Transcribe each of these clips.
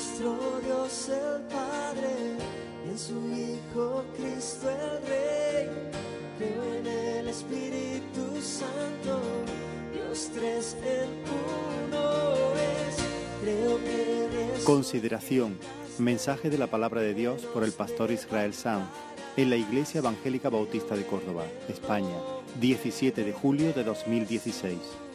nuestro Dios el Padre y en su Hijo Cristo el Rey. Creo en el Espíritu Santo, Dios tres en uno es. Creo que eres Consideración. Mensaje de la palabra de Dios por el pastor Israel Sanz en la Iglesia Evangélica Bautista de Córdoba, España, 17 de julio de 2016.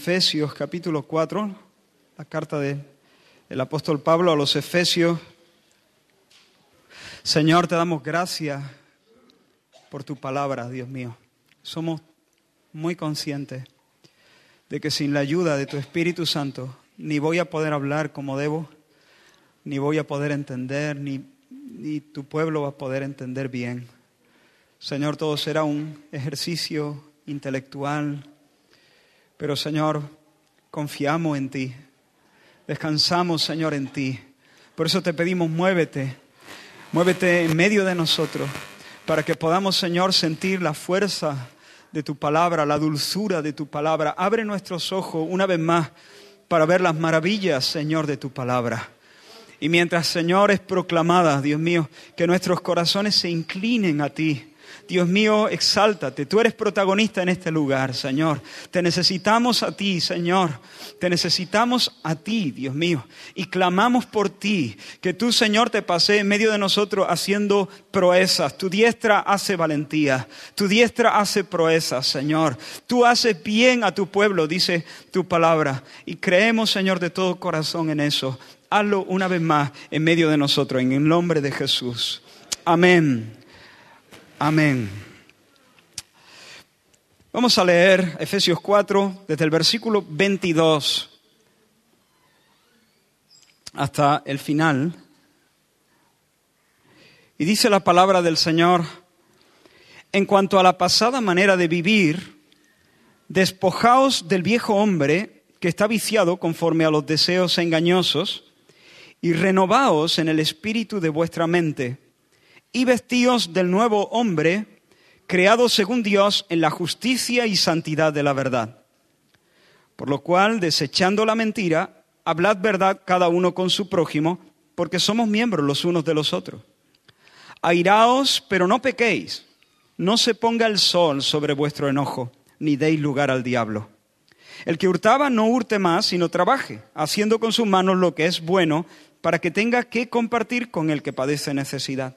Efesios capítulo 4, la carta de- del apóstol Pablo a los Efesios. Señor, te damos gracias por tu palabra, Dios mío. Somos muy conscientes de que sin la ayuda de tu Espíritu Santo ni voy a poder hablar como debo, ni voy a poder entender, ni, ni tu pueblo va a poder entender bien. Señor, todo será un ejercicio intelectual, pero Señor, confiamos en ti. Descansamos, Señor, en ti. Por eso te pedimos, muévete. Muévete en medio de nosotros para que podamos, Señor, sentir la fuerza de tu palabra, la dulzura de tu palabra. Abre nuestros ojos una vez más para ver las maravillas, Señor, de tu palabra. Y mientras, Señor, es proclamada, Dios mío, que nuestros corazones se inclinen a ti. Dios mío, exáltate. Tú eres protagonista en este lugar, Señor. Te necesitamos a ti, Señor. Te necesitamos a ti, Dios mío. Y clamamos por ti. Que tú, Señor, te pase en medio de nosotros haciendo proezas. Tu diestra hace valentía. Tu diestra hace proezas, Señor. Tú haces bien a tu pueblo, dice tu palabra. Y creemos, Señor, de todo corazón en eso. Hazlo una vez más en medio de nosotros, en el nombre de Jesús. Amén. Amén. Vamos a leer Efesios 4 desde el versículo 22 hasta el final. Y dice la palabra del Señor, en cuanto a la pasada manera de vivir, despojaos del viejo hombre que está viciado conforme a los deseos engañosos, y renovaos en el espíritu de vuestra mente, y vestíos del nuevo hombre, creado según Dios en la justicia y santidad de la verdad. Por lo cual, desechando la mentira, hablad verdad cada uno con su prójimo, porque somos miembros los unos de los otros. Airaos, pero no pequéis. No se ponga el sol sobre vuestro enojo, ni deis lugar al diablo. El que hurtaba no hurte más, sino trabaje, haciendo con sus manos lo que es bueno, para que tenga que compartir con el que padece necesidad.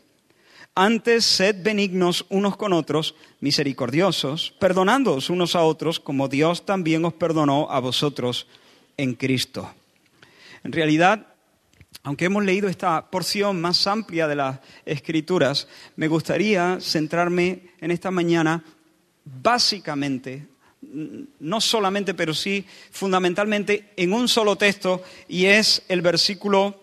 Antes sed benignos unos con otros, misericordiosos, perdonándoos unos a otros, como Dios también os perdonó a vosotros en Cristo. En realidad, aunque hemos leído esta porción más amplia de las Escrituras, me gustaría centrarme en esta mañana básicamente, no solamente, pero sí fundamentalmente en un solo texto, y es el versículo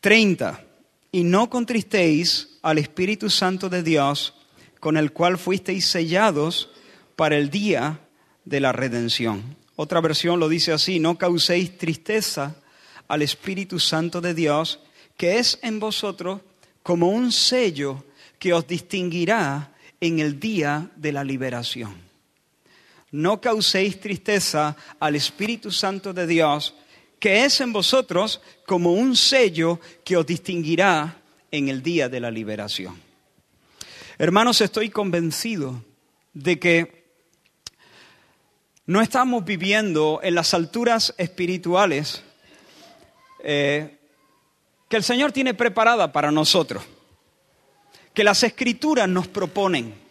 30. Y no contristéis al Espíritu Santo de Dios, con el cual fuisteis sellados para el día de la redención. Otra versión lo dice así, no causéis tristeza al Espíritu Santo de Dios, que es en vosotros como un sello que os distinguirá en el día de la liberación. No causéis tristeza al Espíritu Santo de Dios, que es en vosotros como un sello que os distinguirá en el día de la liberación. Hermanos, estoy convencido de que no estamos viviendo en las alturas espirituales eh, que el Señor tiene preparada para nosotros, que las escrituras nos proponen.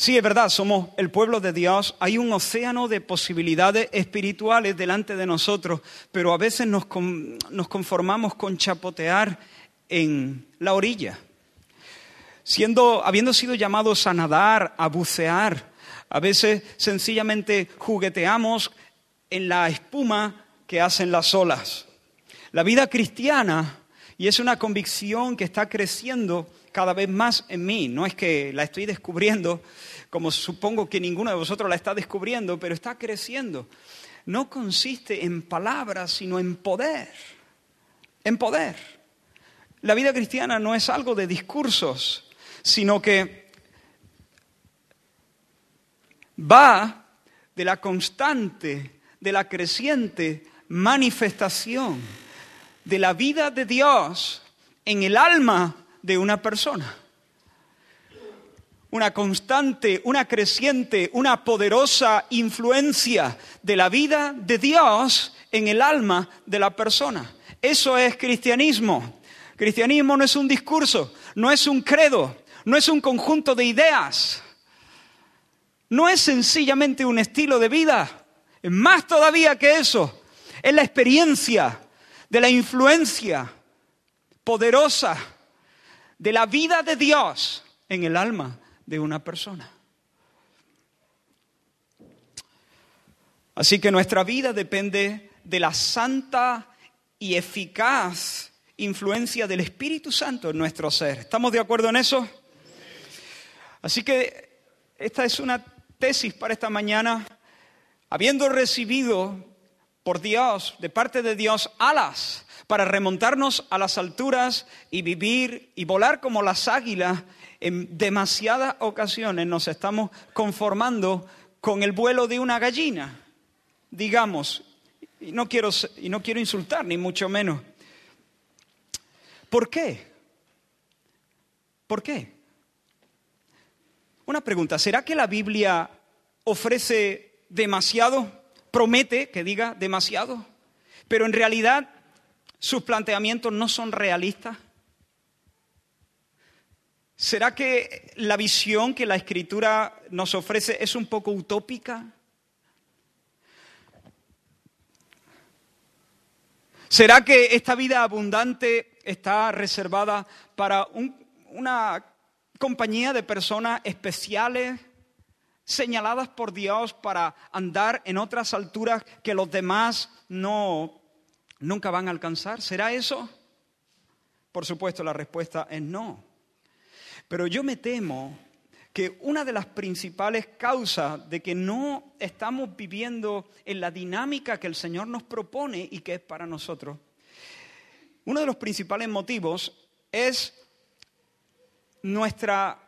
Sí, es verdad, somos el pueblo de Dios, hay un océano de posibilidades espirituales delante de nosotros, pero a veces nos, conformamos con chapotear en la orilla. Siendo, habiendo sido llamados a nadar, a bucear, a veces sencillamente jugueteamos en la espuma que hacen las olas. La vida cristiana, y es una convicción que está creciendo cada vez más en mí, no es que la estoy descubriendo, como supongo que ninguno de vosotros la está descubriendo, pero está creciendo. No consiste en palabras, sino en poder. En poder. La vida cristiana no es algo de discursos, sino que va de la constante, de la creciente manifestación de la vida de Dios en el alma de una persona una constante, una creciente, una poderosa influencia de la vida de Dios en el alma de la persona. Eso es cristianismo. Cristianismo no es un discurso, no es un credo, no es un conjunto de ideas, no es sencillamente un estilo de vida, es más todavía que eso, es la experiencia de la influencia poderosa de la vida de Dios en el alma de una persona. Así que nuestra vida depende de la santa y eficaz influencia del Espíritu Santo en nuestro ser. ¿Estamos de acuerdo en eso? Así que esta es una tesis para esta mañana. Habiendo recibido por Dios, de parte de Dios, alas para remontarnos a las alturas y vivir y volar como las águilas en demasiadas ocasiones nos estamos conformando con el vuelo de una gallina, digamos, y no quiero, insultar, ni mucho menos. ¿Por qué? ¿Por qué? Una pregunta, ¿será que la Biblia ofrece demasiado? Promete que diga demasiado, pero en realidad sus planteamientos no son realistas. ¿Será que la visión que la escritura nos ofrece es un poco utópica? ¿Será que esta vida abundante está reservada para una compañía de personas especiales, señaladas por Dios para andar en otras alturas que los demás no, nunca van a alcanzar? ¿Será eso? Por supuesto, la respuesta es no. Pero yo me temo que una de las principales causas de que no estamos viviendo en la dinámica que el Señor nos propone y que es para nosotros, uno de los principales motivos es nuestra,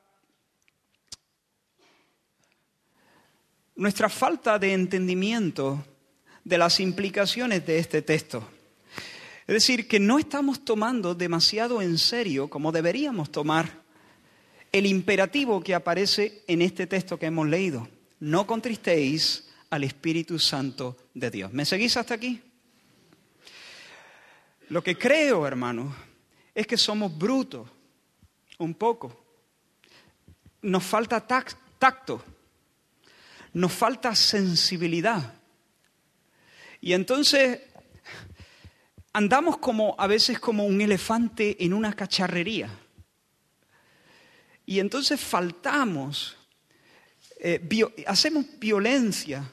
nuestra falta de entendimiento de las implicaciones de este texto. Es decir, que no estamos tomando demasiado en serio como deberíamos tomar el imperativo que aparece en este texto que hemos leído. No contristéis al Espíritu Santo de Dios. ¿Me seguís hasta aquí? Lo que creo, hermanos, es que somos brutos, un poco. Nos falta tacto, nos falta sensibilidad. Y entonces andamos como a veces como un elefante en una cacharrería. Y entonces faltamos, eh, hacemos violencia,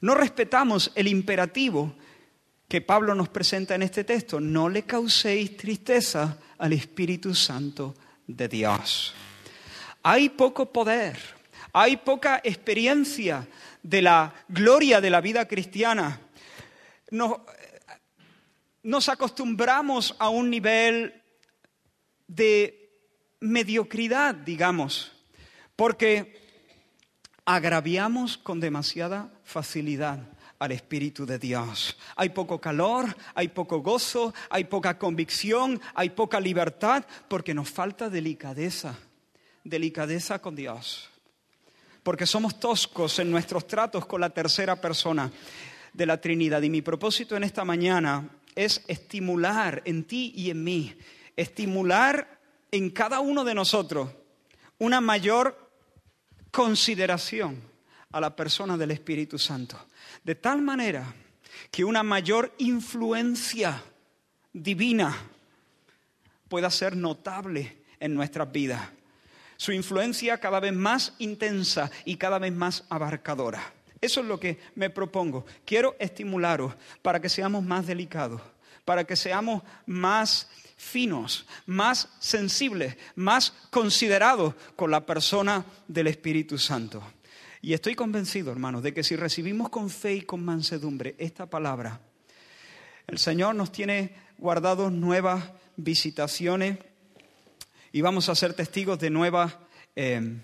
no respetamos el imperativo que Pablo nos presenta en este texto, no le causéis tristeza al Espíritu Santo de Dios. Hay poco poder, hay poca experiencia de la gloria de la vida cristiana. Nos acostumbramos a un nivel de mediocridad, digamos, porque agraviamos con demasiada facilidad al Espíritu de Dios. Hay poco calor, hay poco gozo, hay poca convicción, hay poca libertad, porque nos falta delicadeza, delicadeza con Dios. Porque somos toscos en nuestros tratos con la tercera persona de la Trinidad. Y mi propósito en esta mañana es estimular en ti y en mí, estimular en cada uno de nosotros una mayor consideración a la persona del Espíritu Santo. De tal manera que una mayor influencia divina pueda ser notable en nuestras vidas. Su influencia cada vez más intensa y cada vez más abarcadora. Eso es lo que me propongo. Quiero estimularos para que seamos más delicados, para que seamos más finos, más sensibles, más considerados con la persona del Espíritu Santo. Y estoy convencido, hermanos, de que si recibimos con fe y con mansedumbre esta palabra, el Señor nos tiene guardados nuevas visitaciones y vamos a ser testigos de nuevas, eh,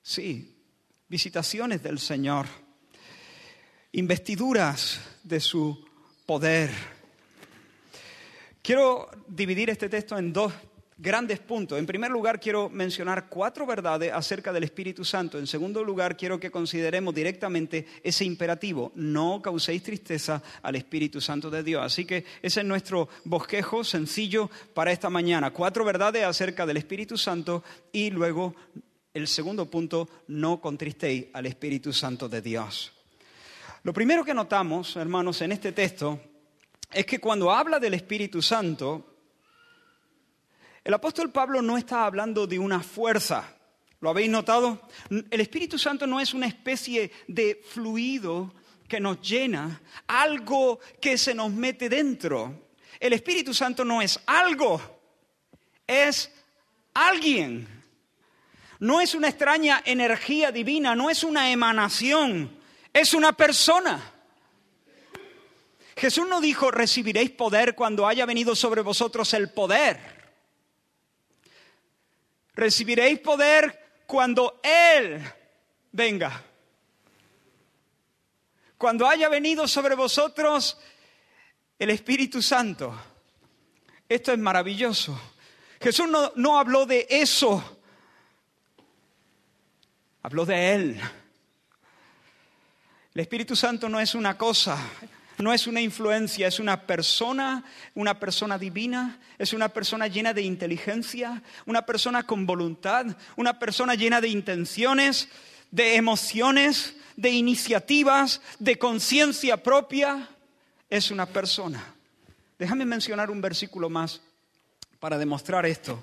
sí, visitaciones del Señor, investiduras de su poder. Quiero dividir este texto en dos grandes puntos. En primer lugar, quiero mencionar cuatro verdades acerca del Espíritu Santo. En segundo lugar, quiero que consideremos directamente ese imperativo, no causéis tristeza al Espíritu Santo de Dios. Así que ese es nuestro bosquejo sencillo para esta mañana. Cuatro verdades acerca del Espíritu Santo y luego el segundo punto, no contristéis al Espíritu Santo de Dios. Lo primero que notamos, hermanos, en este texto es que cuando habla del Espíritu Santo, el apóstol Pablo no está hablando de una fuerza. ¿Lo habéis notado? El Espíritu Santo no es una especie de fluido que nos llena, algo que se nos mete dentro. El Espíritu Santo no es algo, es alguien. No es una extraña energía divina, no es una emanación, es una persona. Jesús no dijo, recibiréis poder cuando haya venido sobre vosotros el poder. Recibiréis poder cuando Él venga. Cuando haya venido sobre vosotros el Espíritu Santo. Esto es maravilloso. Jesús no, no habló de eso. Habló de Él. El Espíritu Santo no es una cosa, no es una influencia, es una persona, una persona divina, es una persona llena de inteligencia, una persona con voluntad, una persona llena de intenciones, de emociones, de iniciativas, de conciencia propia. Es una persona. Déjame mencionar un versículo más para demostrar esto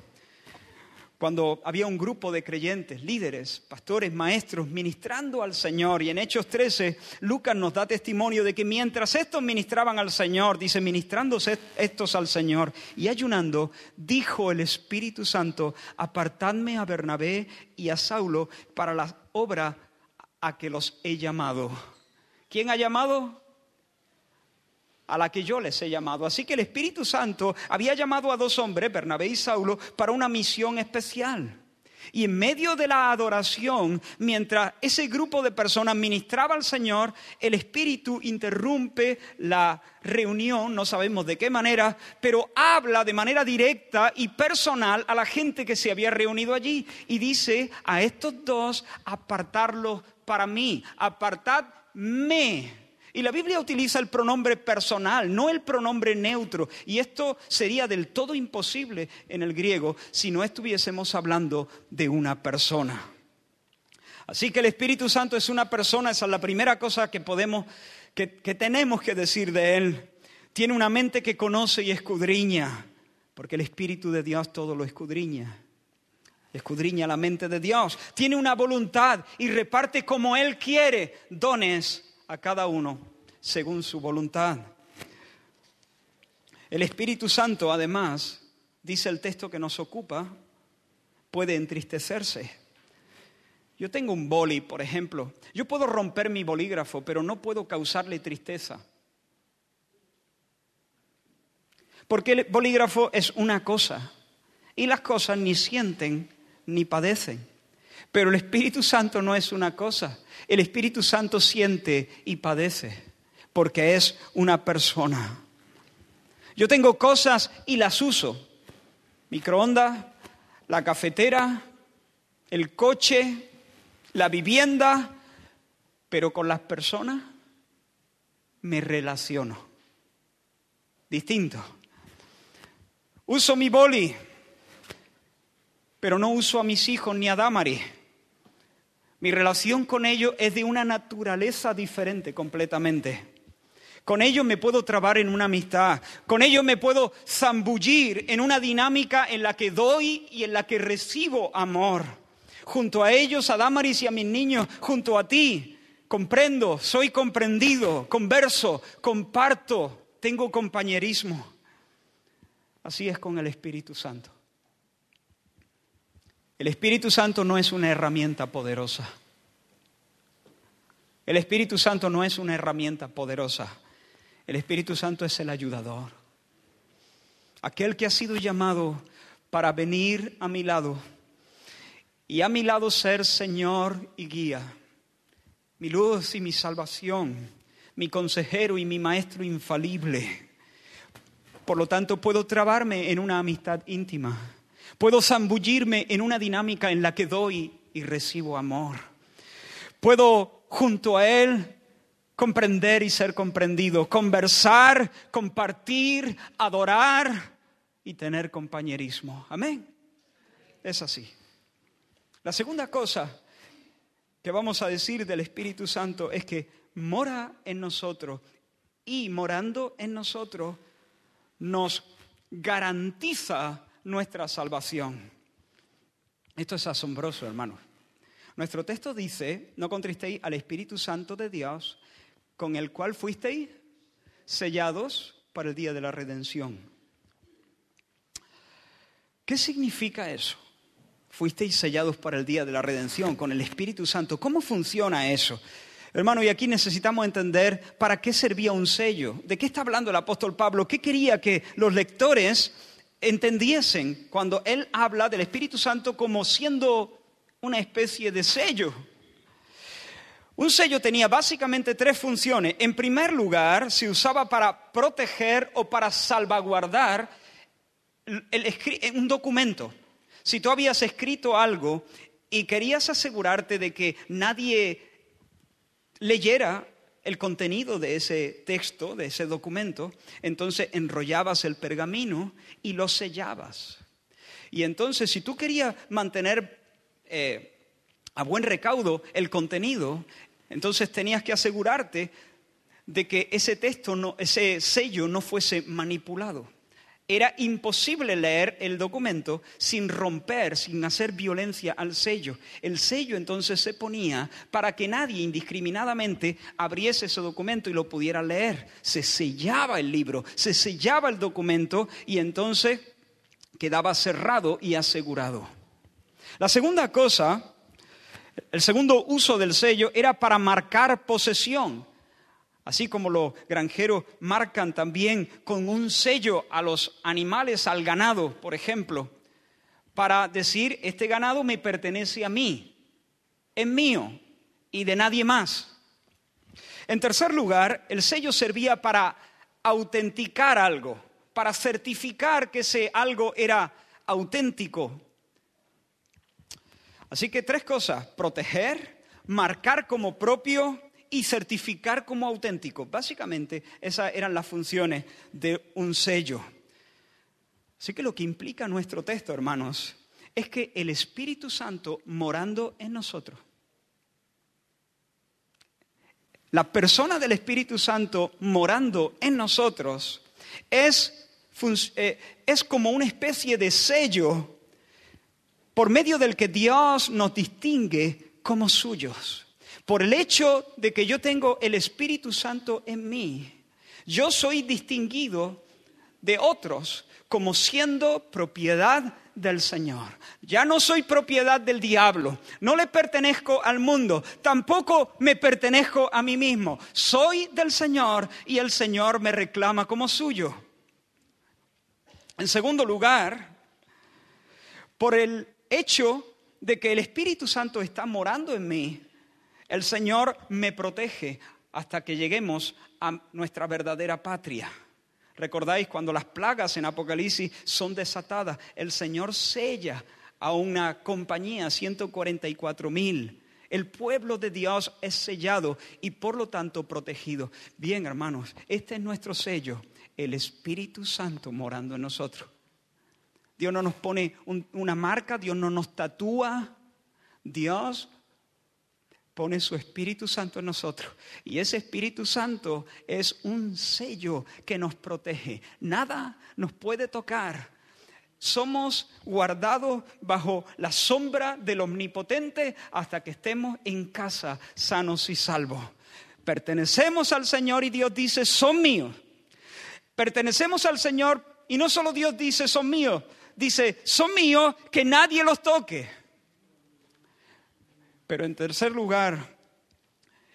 cuando había un grupo de creyentes, líderes, pastores, maestros, ministrando al Señor. Y en Hechos 13, Lucas nos da testimonio de que mientras estos ministraban al Señor, dice, ministrándose estos al Señor y ayunando, dijo el Espíritu Santo, apartadme a Bernabé y a Saulo para la obra a que los he llamado. ¿Quién ha llamado? A la que yo les he llamado. Así que el Espíritu Santo había llamado a dos hombres, Bernabé y Saulo, para una misión especial. Y en medio de la adoración, mientras ese grupo de personas ministraba al Señor, el Espíritu interrumpe la reunión, no sabemos de qué manera, pero habla de manera directa y personal a la gente que se había reunido allí y dice a estos dos, apartarlos para mí, apartadme y la Biblia utiliza el pronombre personal, no el pronombre neutro. Y esto sería del todo imposible en el griego si no estuviésemos hablando de una persona. Así que el Espíritu Santo es una persona, esa es la primera cosa que podemos, que, que tenemos que decir de Él. Tiene una mente que conoce y escudriña, porque el Espíritu de Dios todo lo escudriña escudriña la mente de Dios, tiene una voluntad y reparte como Él quiere dones a cada uno según su voluntad. El Espíritu Santo, además, dice el texto que nos ocupa, puede entristecerse. Yo tengo un boli, por ejemplo. Yo puedo romper mi bolígrafo, pero no puedo causarle tristeza. Porque el bolígrafo es una cosa y las cosas ni sienten ni padecen. Pero el Espíritu Santo no es una cosa. El Espíritu Santo siente y padece porque es una persona. Yo tengo cosas y las uso. Microondas, la cafetera, el coche, la vivienda, pero con las personas me relaciono. Distinto. Uso mi boli, pero no uso a mis hijos ni a Damari Mi relación con ellos es de una naturaleza diferente completamente. Con ellos me puedo trabar en una amistad. Con ellos me puedo zambullir en una dinámica en la que doy y en la que recibo amor. Junto a ellos, a Damaris y a mis niños, junto a ti, comprendo, soy comprendido, converso, comparto, tengo compañerismo. Así es con el Espíritu Santo. El Espíritu Santo no es una herramienta poderosa. El Espíritu Santo no es una herramienta poderosa. El Espíritu Santo es el ayudador. Aquel que ha sido llamado para venir a mi lado y a mi lado ser Señor y guía, mi luz y mi salvación, mi consejero y mi maestro infalible. Por lo tanto, puedo trabarme en una amistad íntima Puedo zambullirme en una dinámica en la que doy y recibo amor. Puedo junto a Él comprender y ser comprendido, conversar, compartir, adorar y tener compañerismo. Amén. Es así. La segunda cosa que vamos a decir del Espíritu Santo es que mora en nosotros y morando en nosotros nos garantiza nuestra salvación. Esto es asombroso, hermanos. Nuestro texto dice, no contristéis al Espíritu Santo de Dios, con el cual fuisteis sellados para el día de la redención. ¿Qué significa eso? Fuisteis sellados para el día de la redención con el Espíritu Santo. ¿Cómo funciona eso? Hermano, y aquí necesitamos entender para qué servía un sello. ¿De qué está hablando el apóstol Pablo? ¿Qué quería que los lectores entendiesen cuando él habla del Espíritu Santo como siendo una especie de sello. Un sello tenía básicamente tres funciones. En primer lugar, se usaba para proteger o para salvaguardar un documento. Si tú habías escrito algo y querías asegurarte de que nadie leyera el contenido de ese texto, de ese documento, entonces enrollabas el pergamino y lo sellabas. Y entonces si tú querías mantener eh, a buen recaudo el contenido, entonces tenías que asegurarte de que ese texto, no, ese sello no fuese manipulado. Era imposible leer el documento sin romper, sin hacer violencia al sello. El sello entonces se ponía para que nadie indiscriminadamente abriese ese documento y lo pudiera leer. Se sellaba el libro, se sellaba el documento y entonces quedaba cerrado y asegurado. La segunda cosa, el segundo uso del sello era para marcar posesión. Así como los granjeros marcan también con un sello a los animales, al ganado, por ejemplo, para decir, este ganado me pertenece a mí, es mío y de nadie más. En tercer lugar, el sello servía para autenticar algo, para certificar que ese algo era auténtico. Así que tres cosas, proteger, marcar como propio y certificar como auténtico. Básicamente esas eran las funciones de un sello. Así que lo que implica nuestro texto, hermanos, es que el Espíritu Santo morando en nosotros, la persona del Espíritu Santo morando en nosotros es, eh, es como una especie de sello por medio del que Dios nos distingue como suyos. Por el hecho de que yo tengo el Espíritu Santo en mí, yo soy distinguido de otros como siendo propiedad del Señor. Ya no soy propiedad del diablo, no le pertenezco al mundo, tampoco me pertenezco a mí mismo. Soy del Señor y el Señor me reclama como suyo. En segundo lugar, por el hecho de que el Espíritu Santo está morando en mí, el Señor me protege hasta que lleguemos a nuestra verdadera patria. ¿Recordáis cuando las plagas en Apocalipsis son desatadas? El Señor sella a una compañía, 144 mil. El pueblo de Dios es sellado y por lo tanto protegido. Bien, hermanos, este es nuestro sello, el Espíritu Santo morando en nosotros. Dios no nos pone una marca, Dios no nos tatúa, Dios pone su Espíritu Santo en nosotros. Y ese Espíritu Santo es un sello que nos protege. Nada nos puede tocar. Somos guardados bajo la sombra del Omnipotente hasta que estemos en casa sanos y salvos. Pertenecemos al Señor y Dios dice, son míos. Pertenecemos al Señor y no solo Dios dice, son míos, dice, son míos, que nadie los toque. Pero en tercer lugar,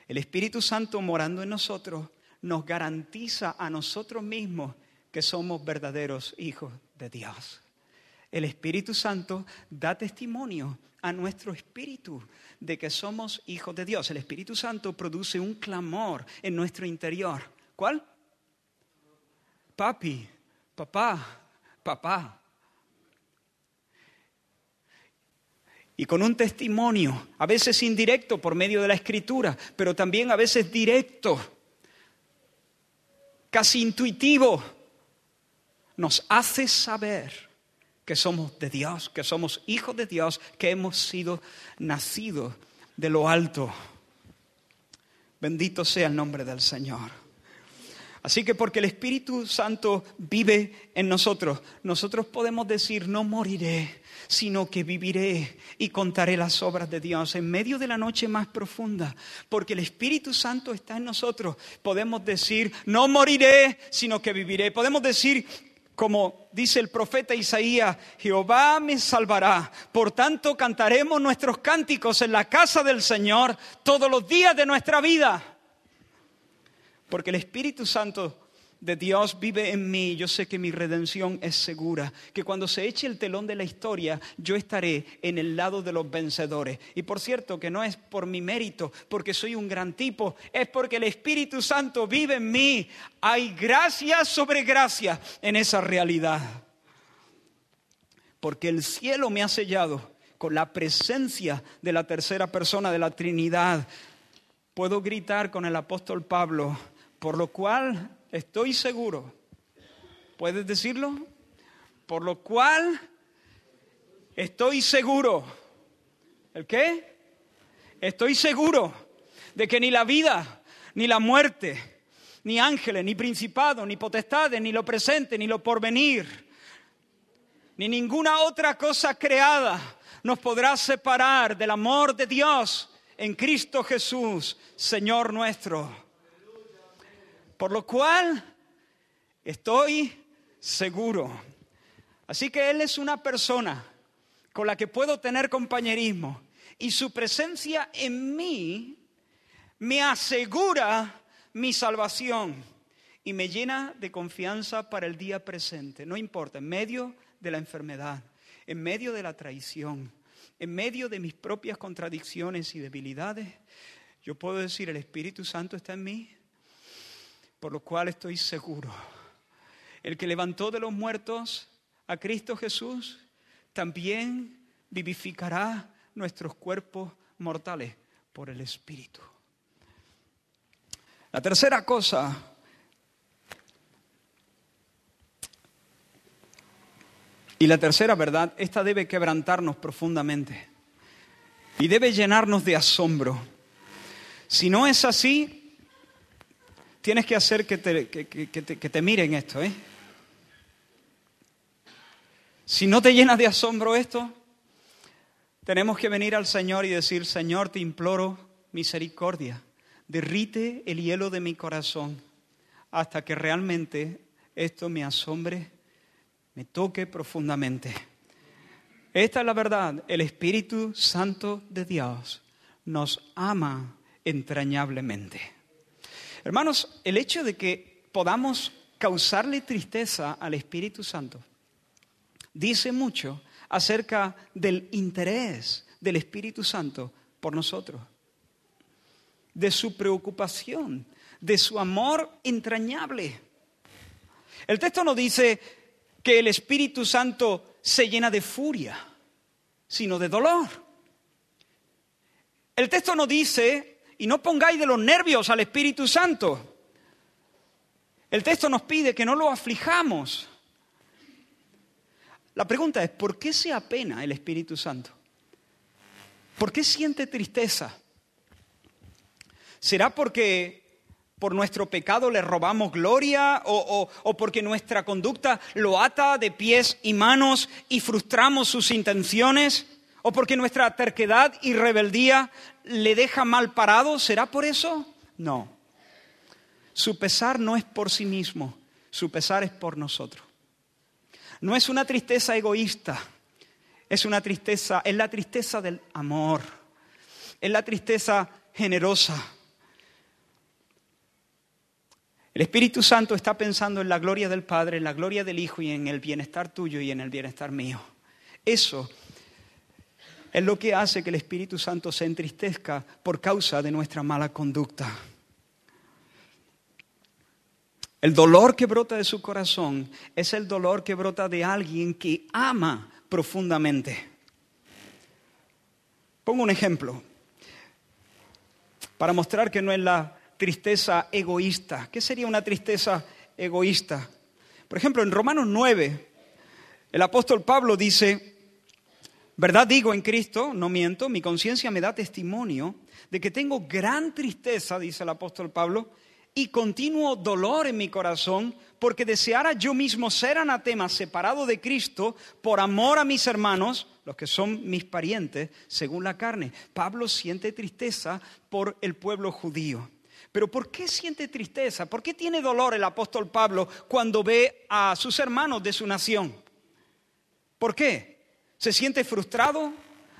el Espíritu Santo morando en nosotros nos garantiza a nosotros mismos que somos verdaderos hijos de Dios. El Espíritu Santo da testimonio a nuestro espíritu de que somos hijos de Dios. El Espíritu Santo produce un clamor en nuestro interior. ¿Cuál? Papi, papá, papá. Y con un testimonio, a veces indirecto por medio de la escritura, pero también a veces directo, casi intuitivo, nos hace saber que somos de Dios, que somos hijos de Dios, que hemos sido nacidos de lo alto. Bendito sea el nombre del Señor. Así que porque el Espíritu Santo vive en nosotros, nosotros podemos decir, no moriré, sino que viviré y contaré las obras de Dios en medio de la noche más profunda. Porque el Espíritu Santo está en nosotros. Podemos decir, no moriré, sino que viviré. Podemos decir, como dice el profeta Isaías, Jehová me salvará. Por tanto, cantaremos nuestros cánticos en la casa del Señor todos los días de nuestra vida. Porque el Espíritu Santo de Dios vive en mí, yo sé que mi redención es segura, que cuando se eche el telón de la historia, yo estaré en el lado de los vencedores. Y por cierto, que no es por mi mérito, porque soy un gran tipo, es porque el Espíritu Santo vive en mí. Hay gracia sobre gracia en esa realidad. Porque el cielo me ha sellado con la presencia de la tercera persona de la Trinidad. Puedo gritar con el apóstol Pablo, por lo cual Estoy seguro. ¿Puedes decirlo? Por lo cual estoy seguro. ¿El qué? Estoy seguro de que ni la vida, ni la muerte, ni ángeles, ni principados, ni potestades, ni lo presente, ni lo porvenir, ni ninguna otra cosa creada nos podrá separar del amor de Dios en Cristo Jesús, Señor nuestro. Por lo cual estoy seguro. Así que Él es una persona con la que puedo tener compañerismo y su presencia en mí me asegura mi salvación y me llena de confianza para el día presente. No importa, en medio de la enfermedad, en medio de la traición, en medio de mis propias contradicciones y debilidades, yo puedo decir, el Espíritu Santo está en mí, por lo cual estoy seguro. El que levantó de los muertos a Cristo Jesús, también vivificará nuestros cuerpos mortales por el Espíritu. La tercera cosa y la tercera verdad, esta debe quebrantarnos profundamente y debe llenarnos de asombro. Si no es así, tienes que hacer que te, que, te, miren esto. ¿eh? Si no te llenas de asombro esto, tenemos que venir al Señor y decir, Señor, te imploro misericordia, derrite el hielo de mi corazón hasta que realmente esto me asombre, me toque profundamente. Esta es la verdad, el Espíritu Santo de Dios nos ama entrañablemente. Hermanos, el hecho de que podamos causarle tristeza al Espíritu Santo dice mucho acerca del interés del Espíritu Santo por nosotros, de su preocupación, de su amor entrañable. El texto no dice que el Espíritu Santo se llena de furia, sino de dolor. El texto no dice y no pongáis de los nervios al Espíritu Santo. El texto nos pide que no lo aflijamos. La pregunta es, ¿por qué se apena el Espíritu Santo? ¿Por qué siente tristeza? ¿Será porque por nuestro pecado le robamos gloria o, o, porque nuestra conducta lo ata de pies y manos y frustramos sus intenciones? ¿O porque nuestra terquedad y rebeldía le deja mal parado? ¿Será por eso? No. Su pesar no es por sí mismo, su pesar es por nosotros. No es una tristeza egoísta, es una tristeza, es la tristeza del amor, es la tristeza generosa. El Espíritu Santo está pensando en la gloria del Padre, en la gloria del Hijo y en el bienestar tuyo y en el bienestar mío. Eso es lo que hace que el Espíritu Santo se entristezca por causa de nuestra mala conducta. El dolor que brota de su corazón es el dolor que brota de alguien que ama profundamente. Pongo un ejemplo para mostrar que no es la tristeza egoísta. ¿Qué sería una tristeza egoísta? Por ejemplo, en Romanos 9, el apóstol Pablo dice, verdad digo en Cristo, no miento, mi conciencia me da testimonio de que tengo gran tristeza, dice el apóstol Pablo, y continuo dolor en mi corazón porque deseara yo mismo ser anatema separado de Cristo por amor a mis hermanos, los que son mis parientes, según la carne. Pablo siente tristeza por el pueblo judío. Pero ¿por qué siente tristeza? ¿Por qué tiene dolor el apóstol Pablo cuando ve a sus hermanos de su nación? ¿Por qué? ¿Se siente frustrado?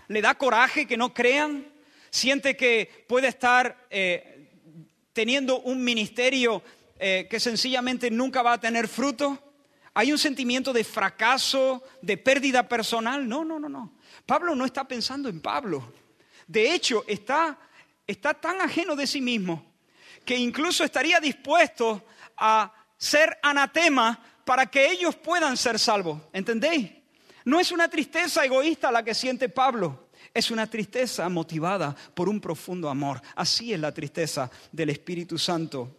¿Le da coraje que no crean? ¿Siente que puede estar eh, teniendo un ministerio eh, que sencillamente nunca va a tener fruto? ¿Hay un sentimiento de fracaso, de pérdida personal? No, no, no, no. Pablo no está pensando en Pablo. De hecho, está, está tan ajeno de sí mismo que incluso estaría dispuesto a ser anatema para que ellos puedan ser salvos. ¿Entendéis? No es una tristeza egoísta la que siente Pablo. Es una tristeza motivada por un profundo amor. Así es la tristeza del Espíritu Santo.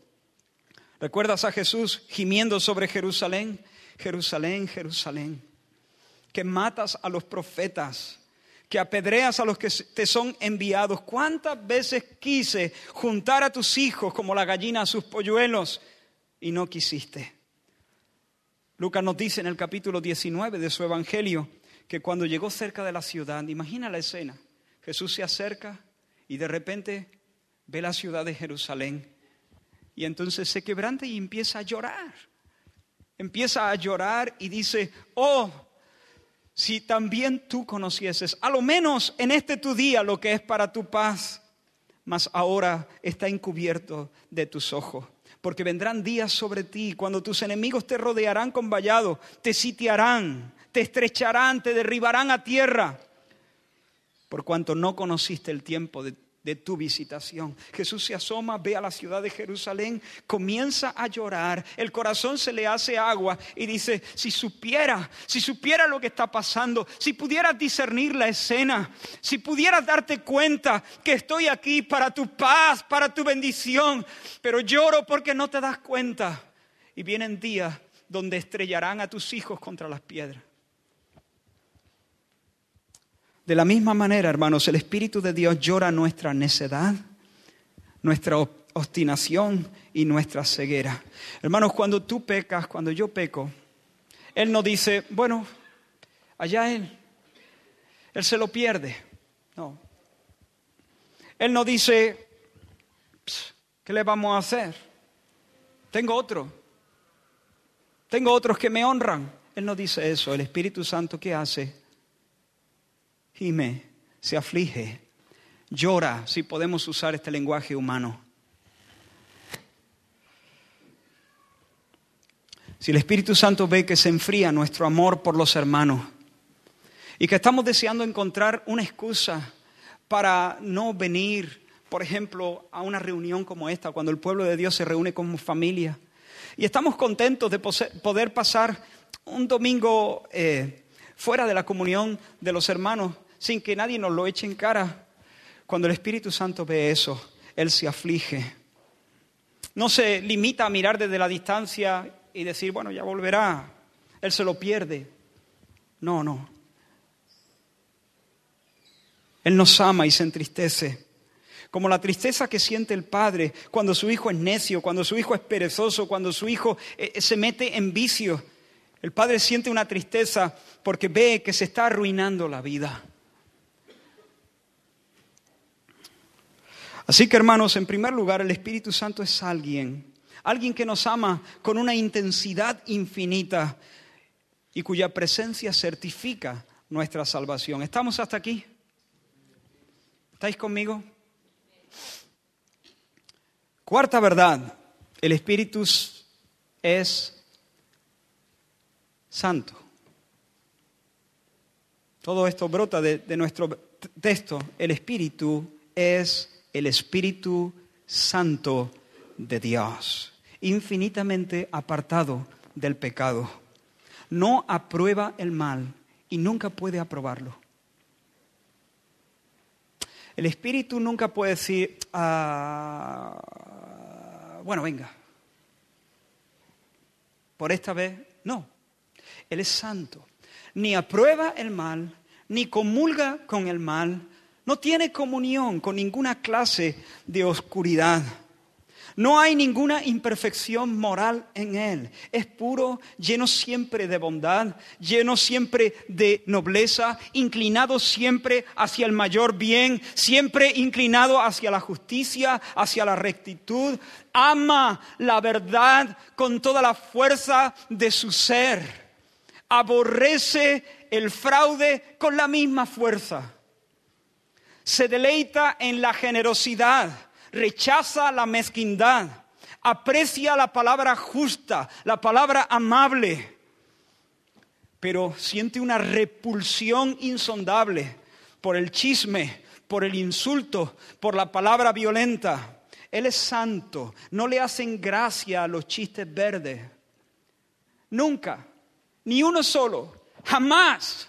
¿Recuerdas a Jesús gimiendo sobre Jerusalén? Jerusalén, Jerusalén, que matas a los profetas, que apedreas a los que te son enviados. ¿Cuántas veces quise juntar a tus hijos como la gallina a sus polluelos y no quisiste? Lucas nos dice en el capítulo 19 de su Evangelio, que cuando llegó cerca de la ciudad, imagina la escena, Jesús se acerca y de repente ve la ciudad de Jerusalén y entonces se quebranta y empieza a llorar. Empieza a llorar y dice, oh, si también tú conocieses, a lo menos en este tu día, lo que es para tu paz, mas ahora está encubierto de tus ojos. Porque vendrán días sobre ti cuando tus enemigos te rodearán con vallado, te sitiarán, te estrecharán, te derribarán a tierra, por cuanto no conociste el tiempo de, tu visitación. Jesús se asoma, ve a la ciudad de Jerusalén, comienza a llorar, el corazón se le hace agua y dice, si supiera, si supiera lo que está pasando, si pudieras discernir la escena, si pudieras darte cuenta que estoy aquí para tu paz, para tu bendición, pero lloro porque no te das cuenta. Y vienen días donde estrellarán a tus hijos contra las piedras. De la misma manera, hermanos, el Espíritu de Dios llora nuestra necedad, nuestra obstinación y nuestra ceguera. Hermanos, cuando tú pecas, cuando yo peco, Él no dice, bueno, allá Él, Él se lo pierde. No. Él no dice, ¿qué le vamos a hacer? Tengo otro. Tengo otros que me honran. Él no dice eso. El Espíritu Santo, ¿qué hace? Gime, se aflige, llora, si podemos usar este lenguaje humano. Si el Espíritu Santo ve que se enfría nuestro amor por los hermanos y que estamos deseando encontrar una excusa para no venir, por ejemplo, a una reunión como esta, cuando el pueblo de Dios se reúne como familia, y estamos contentos de poder pasar un domingo eh, fuera de la comunión de los hermanos, sin que nadie nos lo eche en cara. Cuando el Espíritu Santo ve eso, Él se aflige. No se limita a mirar desde la distancia y decir, bueno, ya volverá. Él se lo pierde. No, no. Él nos ama y se entristece. como la tristeza que siente el padre cuando su hijo es necio, cuando su hijo es perezoso, cuando su hijo eh, se mete en vicio. El padre siente una tristeza porque ve que se está arruinando la vida. Así que hermanos, en primer lugar, el Espíritu Santo es alguien, alguien que nos ama con una intensidad infinita y cuya presencia certifica nuestra salvación. ¿Estamos hasta aquí? ¿Estáis conmigo? Cuarta verdad, el Espíritu es santo. Todo esto brota de, nuestro texto. El Espíritu es el Espíritu Santo de Dios, infinitamente apartado del pecado. No aprueba el mal y nunca puede aprobarlo. El Espíritu nunca puede decir, ah, bueno, venga, por esta vez, no. Él es santo. Ni aprueba el mal, ni comulga con el mal, no tiene comunión con ninguna clase de oscuridad. No hay ninguna imperfección moral en Él. Es puro, lleno siempre de bondad, lleno siempre de nobleza, inclinado siempre hacia el mayor bien, siempre inclinado hacia la justicia, hacia la rectitud. Ama la verdad con toda la fuerza de su ser. Aborrece el fraude con la misma fuerza se deleita en la generosidad, rechaza la mezquindad, aprecia la palabra justa, la palabra amable, pero siente una repulsión insondable por el chisme, por el insulto, por la palabra violenta. Él es santo, no le hacen gracia a los chistes verdes. Nunca, ni uno solo, jamás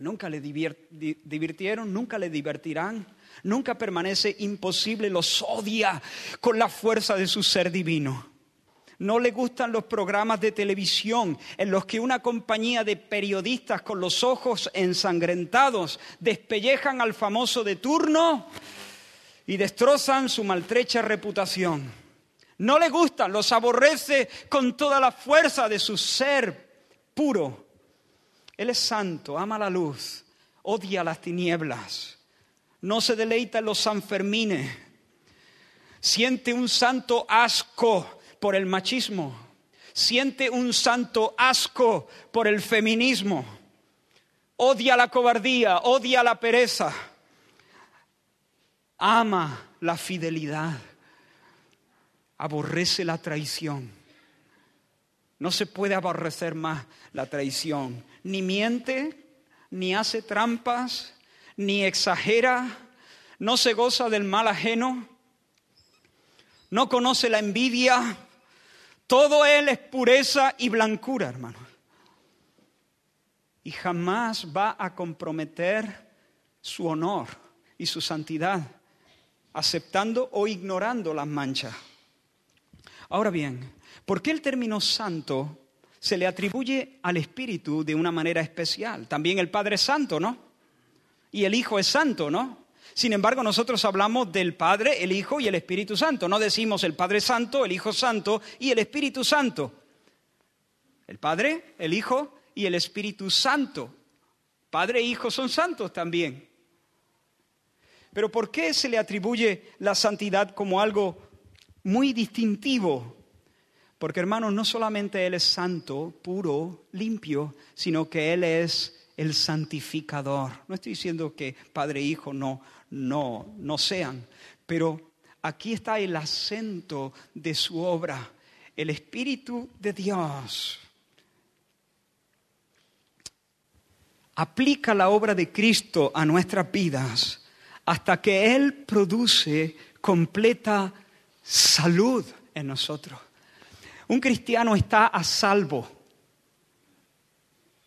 nunca le divirtieron, nunca le divertirán, nunca permanece imposible, los odia con la fuerza de su ser divino. No le gustan los programas de televisión en los que una compañía de periodistas con los ojos ensangrentados despellejan al famoso de turno y destrozan su maltrecha reputación. No le gustan, los aborrece con toda la fuerza de su ser puro él es santo, ama la luz, odia las tinieblas, no se deleita en los Sanfermines, siente un santo asco por el machismo, siente un santo asco por el feminismo, odia la cobardía, odia la pereza, ama la fidelidad, aborrece la traición. No se puede aborrecer más la traición ni miente, ni hace trampas, ni exagera, no se goza del mal ajeno, no conoce la envidia, todo él es pureza y blancura, hermano. Y jamás va a comprometer su honor y su santidad, aceptando o ignorando las manchas. Ahora bien, ¿por qué el término santo se le atribuye al Espíritu de una manera especial. También el Padre es santo, ¿no? Y el Hijo es santo, ¿no? Sin embargo, nosotros hablamos del Padre, el Hijo y el Espíritu Santo. No decimos el Padre Santo, el Hijo Santo y el Espíritu Santo. El Padre, el Hijo y el Espíritu Santo. Padre e Hijo son santos también. Pero ¿por qué se le atribuye la santidad como algo muy distintivo porque hermanos, no solamente Él es santo, puro, limpio, sino que Él es el santificador. No estoy diciendo que Padre e Hijo no, no, no sean, pero aquí está el acento de su obra, el Espíritu de Dios. Aplica la obra de Cristo a nuestras vidas hasta que Él produce completa salud en nosotros. Un cristiano está a salvo.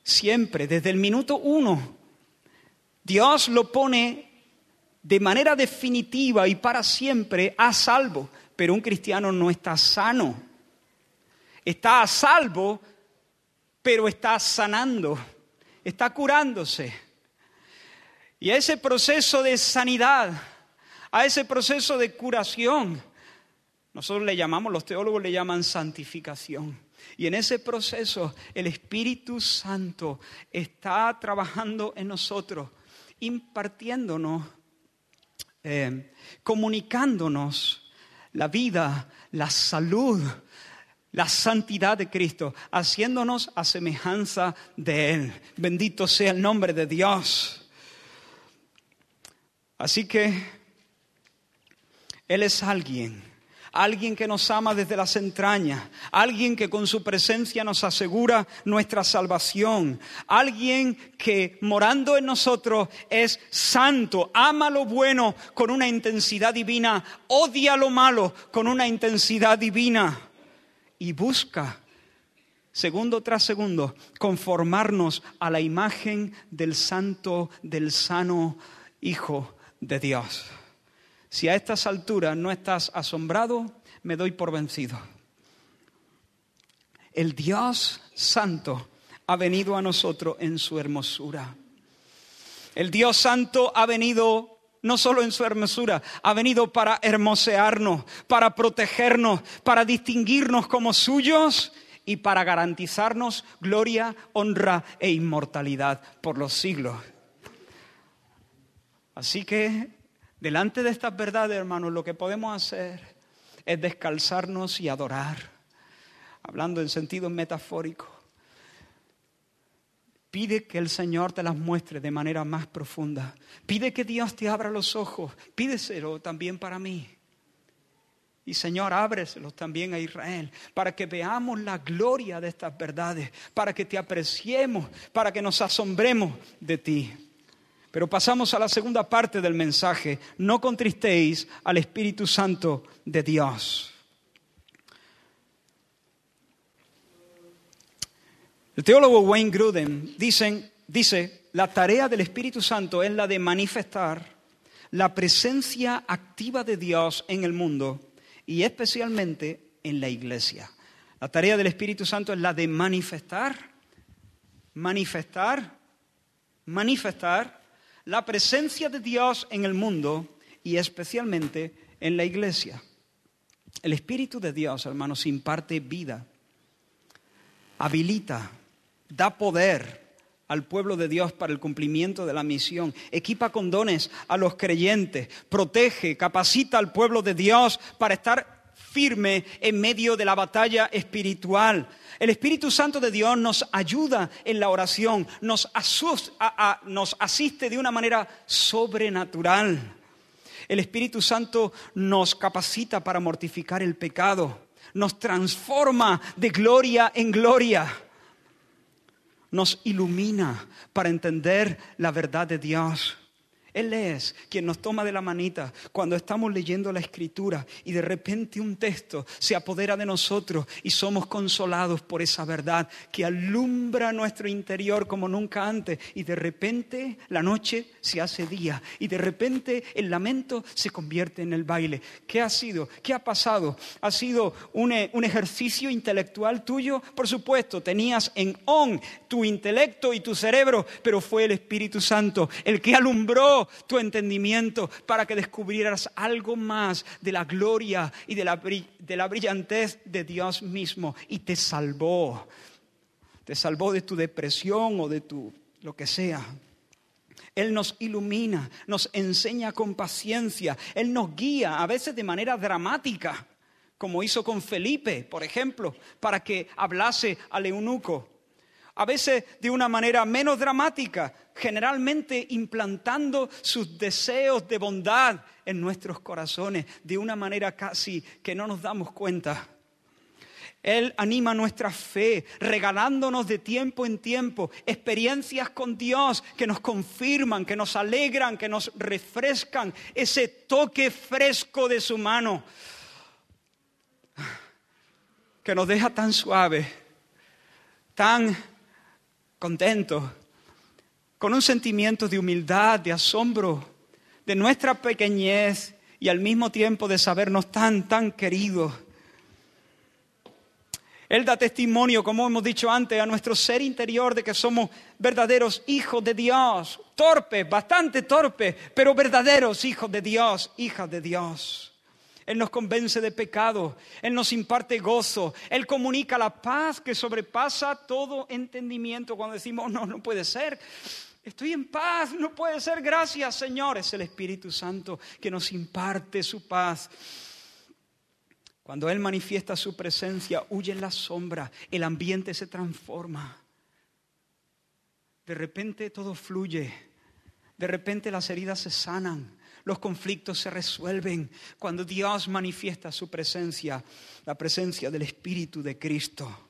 Siempre, desde el minuto uno. Dios lo pone de manera definitiva y para siempre a salvo. Pero un cristiano no está sano. Está a salvo, pero está sanando. Está curándose. Y ese proceso de sanidad a ese proceso de curación. Nosotros le llamamos, los teólogos le llaman santificación. Y en ese proceso el Espíritu Santo está trabajando en nosotros, impartiéndonos, eh, comunicándonos la vida, la salud, la santidad de Cristo, haciéndonos a semejanza de Él. Bendito sea el nombre de Dios. Así que Él es alguien alguien que nos ama desde las entrañas, alguien que con su presencia nos asegura nuestra salvación, alguien que morando en nosotros es santo, ama lo bueno con una intensidad divina, odia lo malo con una intensidad divina. Y busca segundo tras segundo, conformarnos a la imagen del santo, del sano Hijo de Dios. Si a estas alturas no estás asombrado, me doy por vencido. El Dios Santo ha venido a nosotros en su hermosura. El Dios Santo ha venido no solo en su hermosura, ha venido para hermosearnos, para protegernos, para distinguirnos como suyos y para garantizarnos gloria, honra e inmortalidad por los siglos. Así que Delante de estas verdades, hermanos, lo que podemos hacer es descalzarnos y adorar, hablando en sentido metafórico. Pide que el Señor te las muestre de manera más profunda. Pide que Dios te abra los ojos. Pídeselo también para mí. Y Señor, ábreselos también a Israel, para que veamos la gloria de estas verdades, para que te apreciemos, para que nos asombremos de ti. Pero pasamos a la segunda parte del mensaje. No contristéis al Espíritu Santo de Dios. El teólogo Wayne Gruden dice, la tarea del Espíritu Santo es la de manifestar la presencia activa de Dios en el mundo y especialmente en la iglesia. La tarea del Espíritu Santo es la de manifestar, manifestar, manifestar la presencia de Dios en el mundo y especialmente en la iglesia. El Espíritu de Dios, hermanos, imparte vida, habilita, da poder al pueblo de Dios para el cumplimiento de la misión, equipa con dones a los creyentes, protege, capacita al pueblo de Dios para estar firme en medio de la batalla espiritual, el Espíritu Santo de Dios nos ayuda en la oración, nos, nos asiste de una manera sobrenatural. El Espíritu Santo nos capacita para mortificar el pecado, nos transforma de gloria en gloria, nos ilumina para entender la verdad de Dios. Él es quien nos toma de la manita cuando estamos leyendo la escritura y de repente un texto se apodera de nosotros y somos consolados por esa verdad que alumbra nuestro interior como nunca antes y de repente la noche se hace día y de repente el lamento se convierte en el baile. ¿Qué ha sido? ¿Qué ha pasado? ¿Ha sido un, eh, un ejercicio intelectual tuyo? Por supuesto, tenías en on tu intelecto y tu cerebro, pero fue el Espíritu Santo el que alumbró tu entendimiento para que descubrieras algo más de la gloria y de la, de la brillantez de Dios mismo y te salvó. Te salvó de tu depresión o de tu lo que sea. Él nos ilumina, nos enseña con paciencia, Él nos guía, a veces de manera dramática, como hizo con Felipe, por ejemplo, para que hablase al eunuco a veces de una manera menos dramática, generalmente implantando sus deseos de bondad en nuestros corazones, de una manera casi que no nos damos cuenta. Él anima nuestra fe, regalándonos de tiempo en tiempo experiencias con Dios que nos confirman, que nos alegran, que nos refrescan, ese toque fresco de su mano, que nos deja tan suave, tan contento, con un sentimiento de humildad, de asombro, de nuestra pequeñez y al mismo tiempo de sabernos tan, tan queridos. Él da testimonio, como hemos dicho antes, a nuestro ser interior de que somos verdaderos hijos de Dios. Torpes, bastante torpes, pero verdaderos hijos de Dios, hijas de Dios. Él nos convence de pecado, Él nos imparte gozo, Él comunica la paz que sobrepasa todo entendimiento. Cuando decimos, no, no puede ser, estoy en paz, no puede ser, gracias Señor. Es el Espíritu Santo que nos imparte su paz. Cuando Él manifiesta su presencia, huye en la sombra, el ambiente se transforma. De repente todo fluye, de repente las heridas se sanan, los conflictos se resuelven cuando Dios manifiesta su presencia, la presencia del Espíritu de Cristo.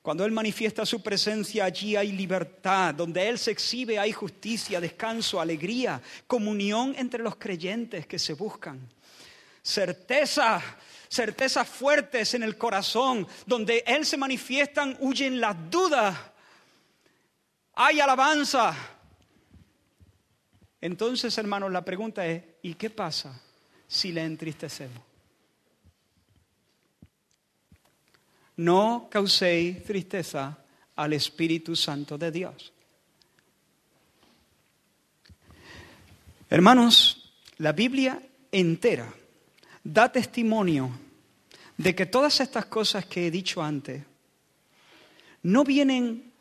Cuando Él manifiesta su presencia, allí hay libertad. Donde Él se exhibe hay justicia, descanso, alegría, comunión entre los creyentes que se buscan. Certeza, certezas fuertes en el corazón. Donde Él se manifiestan, huyen las dudas. Hay alabanza, entonces, hermanos, la pregunta es, ¿y qué pasa si le entristecemos? No causéis tristeza al Espíritu Santo de Dios. Hermanos, la Biblia entera da testimonio de que todas estas cosas que he dicho antes no vienen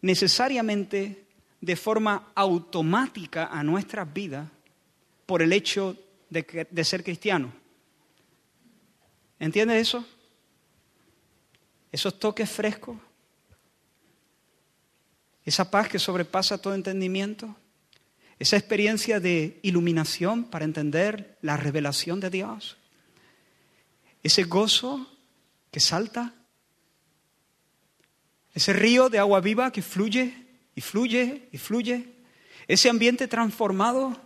necesariamente de forma automática a nuestras vidas por el hecho de, ser cristiano. ¿Entiendes eso? Esos toques frescos, esa paz que sobrepasa todo entendimiento, esa experiencia de iluminación para entender la revelación de Dios, ese gozo que salta, ese río de agua viva que fluye y fluye y fluye. Ese ambiente transformado,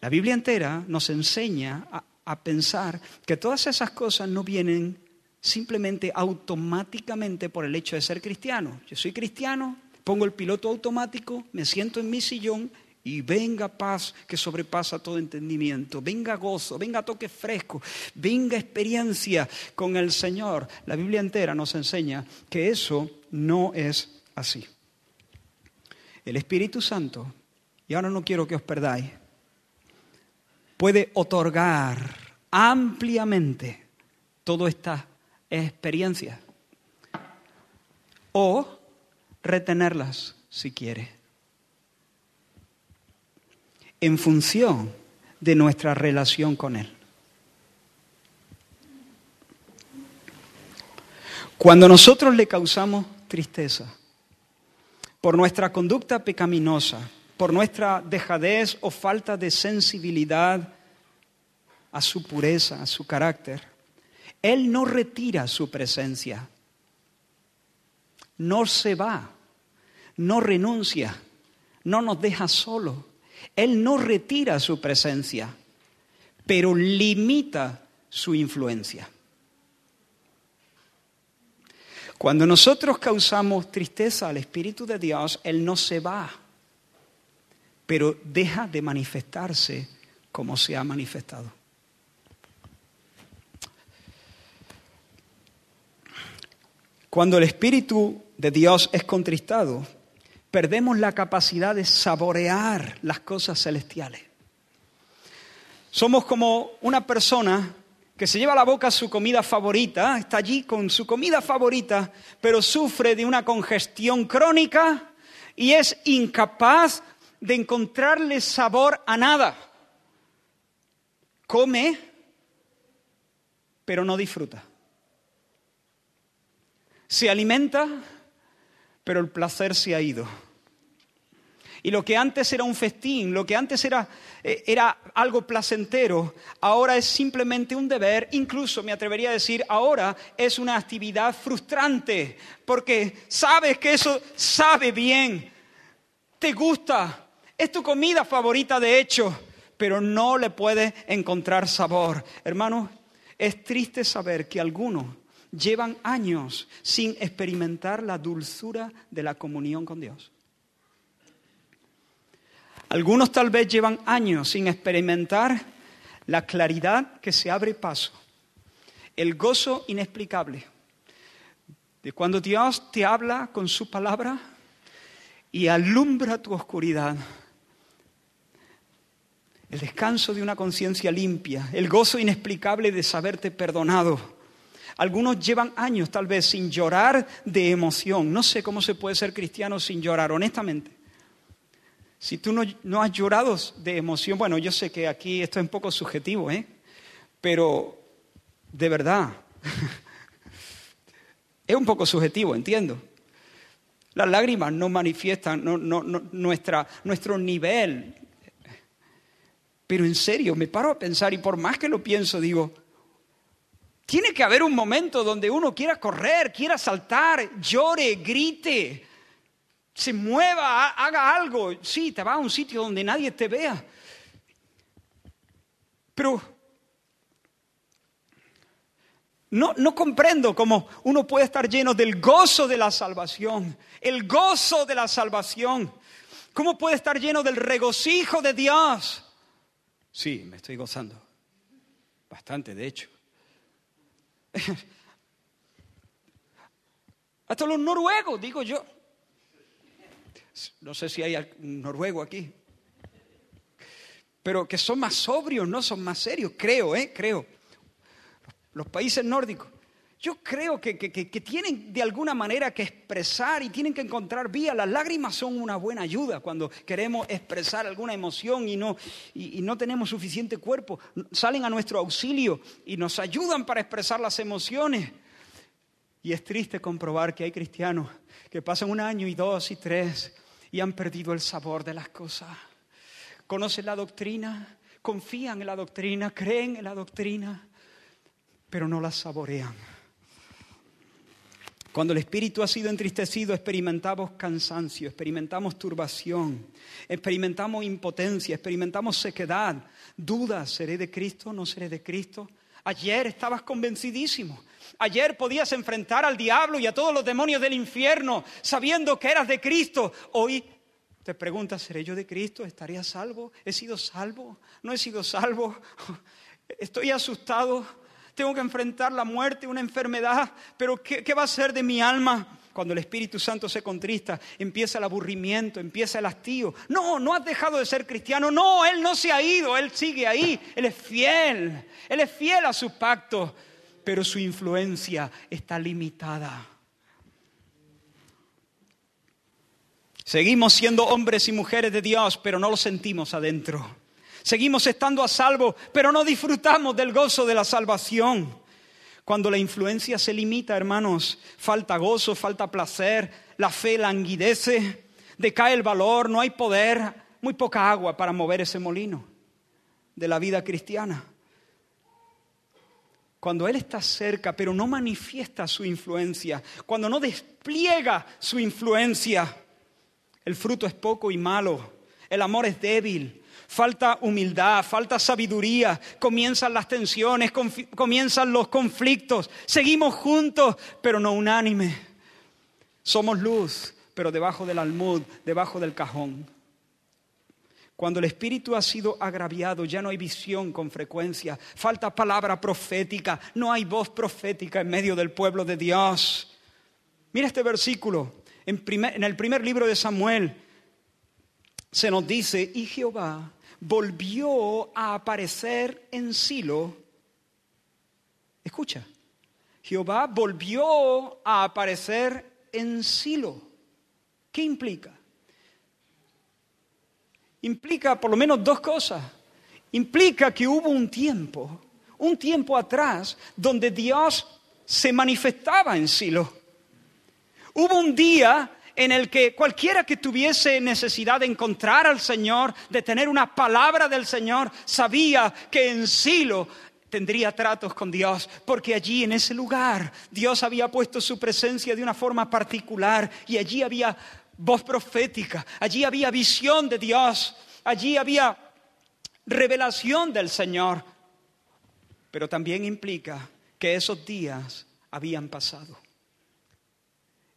la Biblia entera nos enseña a, a pensar que todas esas cosas no vienen simplemente automáticamente por el hecho de ser cristiano. Yo soy cristiano, pongo el piloto automático, me siento en mi sillón y venga paz que sobrepasa todo entendimiento, venga gozo, venga toque fresco, venga experiencia con el Señor. La Biblia entera nos enseña que eso no es así. El Espíritu Santo, y ahora no quiero que os perdáis, puede otorgar ampliamente todas estas experiencias o retenerlas si quiere, en función de nuestra relación con Él. Cuando nosotros le causamos tristeza, por nuestra conducta pecaminosa, por nuestra dejadez o falta de sensibilidad a su pureza, a su carácter, Él no retira su presencia, no se va, no renuncia, no nos deja solo. Él no retira su presencia, pero limita su influencia. Cuando nosotros causamos tristeza al Espíritu de Dios, Él no se va, pero deja de manifestarse como se ha manifestado. Cuando el Espíritu de Dios es contristado, perdemos la capacidad de saborear las cosas celestiales. Somos como una persona que se lleva a la boca su comida favorita, está allí con su comida favorita, pero sufre de una congestión crónica y es incapaz de encontrarle sabor a nada. Come, pero no disfruta. Se alimenta, pero el placer se ha ido. Y lo que antes era un festín, lo que antes era, eh, era algo placentero, ahora es simplemente un deber, incluso me atrevería a decir, ahora es una actividad frustrante, porque sabes que eso sabe bien, te gusta, es tu comida favorita de hecho, pero no le puedes encontrar sabor. Hermanos, es triste saber que algunos llevan años sin experimentar la dulzura de la comunión con Dios. Algunos tal vez llevan años sin experimentar la claridad que se abre paso El gozo inexplicable de cuando Dios te habla con su palabra y alumbra tu oscuridad. El descanso de una conciencia limpia, el gozo inexplicable de saberte perdonado. Algunos llevan años tal vez sin llorar de emoción. No sé cómo se puede ser cristiano sin llorar, honestamente. Si tú no, no, has llorado de emoción, bueno, yo sé que aquí esto es un poco subjetivo, ¿eh? pero de verdad, es un poco subjetivo, entiendo. Las lágrimas no manifiestan nuestra, nuestro nivel. Pero en serio, me paro a pensar y por más que lo pienso, digo, tiene que haber un momento donde uno quiera correr, quiera saltar, llore, grite, se mueva, haga algo. Sí, te va a un sitio donde nadie te vea. Pero no, no, comprendo cómo uno puede estar lleno del gozo de la salvación, el gozo de la salvación. ¿Cómo puede estar lleno del regocijo de Dios? Sí, me estoy gozando. Bastante, de hecho. Hasta los noruegos, digo yo. No sé si hay un noruego aquí. Pero que son más sobrios, no son más serios, creo, ¿eh? Creo los países nórdicos, yo creo que, tienen de alguna manera que expresar y tienen que encontrar vía. Las lágrimas son una buena ayuda cuando queremos expresar alguna emoción y no, y no tenemos suficiente cuerpo. Salen a nuestro auxilio y nos ayudan para expresar las emociones. Y es triste comprobar que hay cristianos que pasan un año y dos y tres y han perdido el sabor de las cosas. Conocen la doctrina, confían en la doctrina, creen en la doctrina pero no las saborean. Cuando el espíritu ha sido entristecido, experimentamos cansancio, experimentamos turbación, experimentamos impotencia, experimentamos sequedad, dudas, ¿seré de Cristo? ¿No seré de Cristo? Ayer estabas convencidísimo. Ayer podías enfrentar al diablo y a todos los demonios del infierno sabiendo que eras de Cristo. Hoy te preguntas, ¿seré yo de Cristo? ¿Estaría salvo? ¿He sido salvo? ¿No he sido salvo? Estoy asustado tengo que enfrentar la muerte, una enfermedad, pero ¿qué, va a ser de mi alma? Cuando el Espíritu Santo se contrista, empieza el aburrimiento, empieza el hastío. No, no has dejado de ser cristiano. No, Él no se ha ido, Él sigue ahí. Él es fiel, Él es fiel a su pacto, pero su influencia está limitada. Seguimos siendo hombres y mujeres de Dios, pero no lo sentimos adentro. Seguimos estando a salvo, pero no disfrutamos del gozo de la salvación. Cuando la influencia se limita, hermanos, falta gozo, falta placer, la fe languidece, decae el valor, no hay poder, muy poca agua para mover ese molino de la vida cristiana. Cuando Él está cerca, pero no manifiesta su influencia, cuando no despliega su influencia, el fruto es poco y malo, el amor es débil, falta humildad, falta sabiduría, comienzan las tensiones, comienzan los conflictos, seguimos juntos, pero no unánime. Somos luz, pero debajo del almud, debajo del cajón. Cuando el espíritu ha sido agraviado, ya no hay visión con frecuencia, falta palabra profética, no hay voz profética en medio del pueblo de Dios. Mira este versículo, en, el primer libro de Samuel se nos dice, y Jehová volvió a aparecer en Silo. Escucha, Jehová volvió a aparecer en Silo. ¿Qué implica? Implica por lo menos dos cosas. Implica que hubo un tiempo, un tiempo atrás, donde Dios se manifestaba en Silo. Hubo un día en el que cualquiera que tuviese necesidad de encontrar al Señor, de tener una palabra del Señor, sabía que en Silo tendría tratos con Dios, porque allí en ese lugar Dios había puesto su presencia de una forma particular y allí había voz profética, allí había visión de Dios, allí había revelación del Señor, pero también implica que esos días habían pasado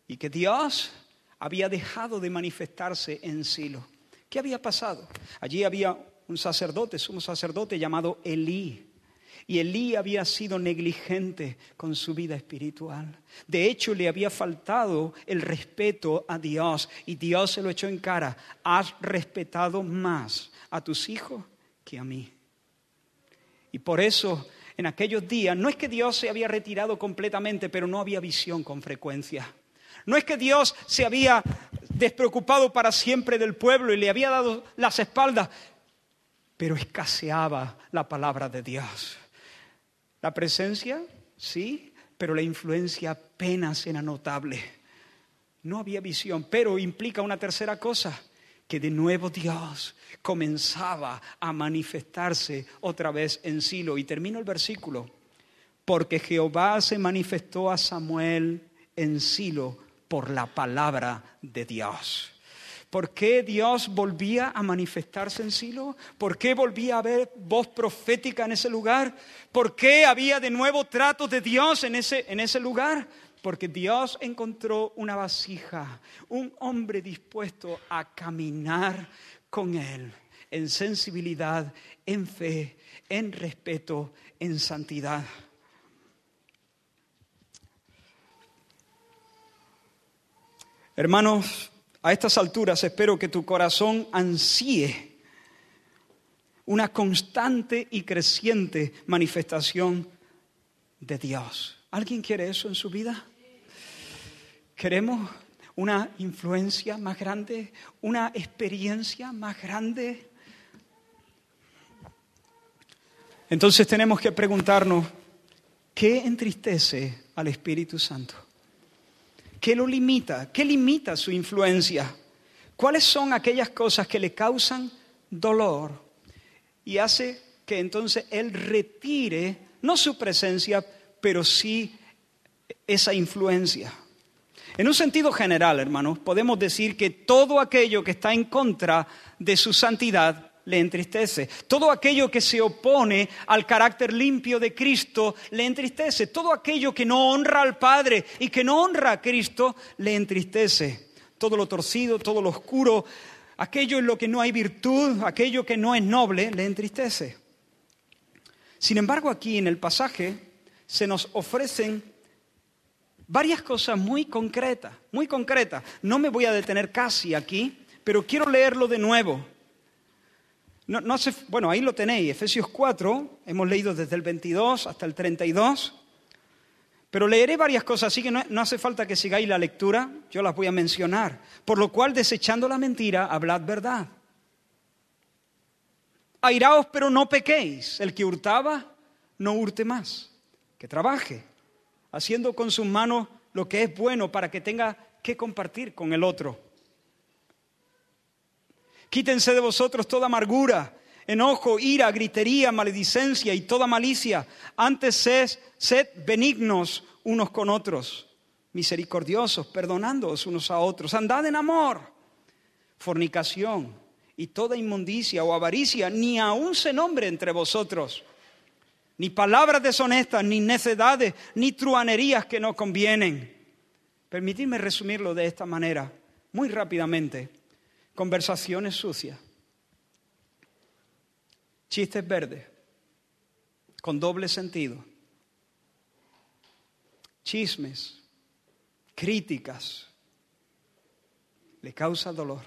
y que Dios había dejado de manifestarse en Silo. ¿Qué había pasado? Allí había un sacerdote, un sacerdote llamado Elí. Y Elí había sido negligente con su vida espiritual. De hecho, le había faltado el respeto a Dios y Dios se lo echó en cara. Has respetado más a tus hijos que a mí. Y por eso, en aquellos días, no es que Dios se había retirado completamente, pero no había visión con frecuencia. No es que Dios se había despreocupado para siempre del pueblo y le había dado las espaldas, pero escaseaba la palabra de Dios. La presencia, sí, pero la influencia apenas era notable. No había visión, pero implica una tercera cosa, que de nuevo Dios comenzaba a manifestarse otra vez en Silo. Y termino el versículo, porque Jehová se manifestó a Samuel en Silo por la palabra de Dios. ¿Por qué Dios volvía a manifestarse en Silo? ¿Por qué volvía a haber voz profética en ese lugar? ¿Por qué había de nuevo tratos de Dios en ese, en ese lugar? Porque Dios encontró una vasija, un hombre dispuesto a caminar con Él en sensibilidad, en fe, en respeto, en santidad. Hermanos, a estas alturas espero que tu corazón ansíe una constante y creciente manifestación de Dios. ¿Alguien quiere eso en su vida? ¿Queremos una influencia más grande? ¿Una experiencia más grande? Entonces tenemos que preguntarnos, ¿qué entristece al Espíritu Santo? ¿Qué lo limita? ¿Qué limita su influencia? ¿Cuáles son aquellas cosas que le causan dolor y hace que entonces Él retire no su presencia, pero sí esa influencia? En un sentido general, hermanos, podemos decir que todo aquello que está en contra de su santidad le entristece. Todo aquello que se opone al carácter limpio de Cristo le entristece. Todo aquello que no honra al Padre y que no honra a Cristo le entristece. Todo lo torcido, todo lo oscuro, aquello en lo que no hay virtud, aquello que no es noble, le entristece. Sin embargo, aquí en el pasaje se nos ofrecen varias cosas muy concretas, muy concretas. No me voy a detener casi aquí, pero quiero leerlo de nuevo no, bueno, ahí lo tenéis, Efesios 4, hemos leído desde el 22 hasta el 32, pero leeré varias cosas, así que no, no hace falta que sigáis la lectura, yo las voy a mencionar. Por lo cual, desechando la mentira, hablad verdad. Airaos, pero no pequéis. El que hurtaba, no hurte más. Que trabaje, haciendo con sus manos lo que es bueno para que tenga que compartir con el otro. Quítense de vosotros toda amargura, enojo, ira, gritería, maledicencia y toda malicia. Antes sed, sed benignos unos con otros, misericordiosos, perdonándoos unos a otros. Andad en amor, fornicación y toda inmundicia o avaricia, ni aun se nombre entre vosotros, ni palabras deshonestas, ni necedades, ni truanerías que no convienen. Permitidme resumirlo de esta manera, muy rápidamente conversaciones sucias, chistes verdes, con doble sentido, chismes, críticas, le causa dolor.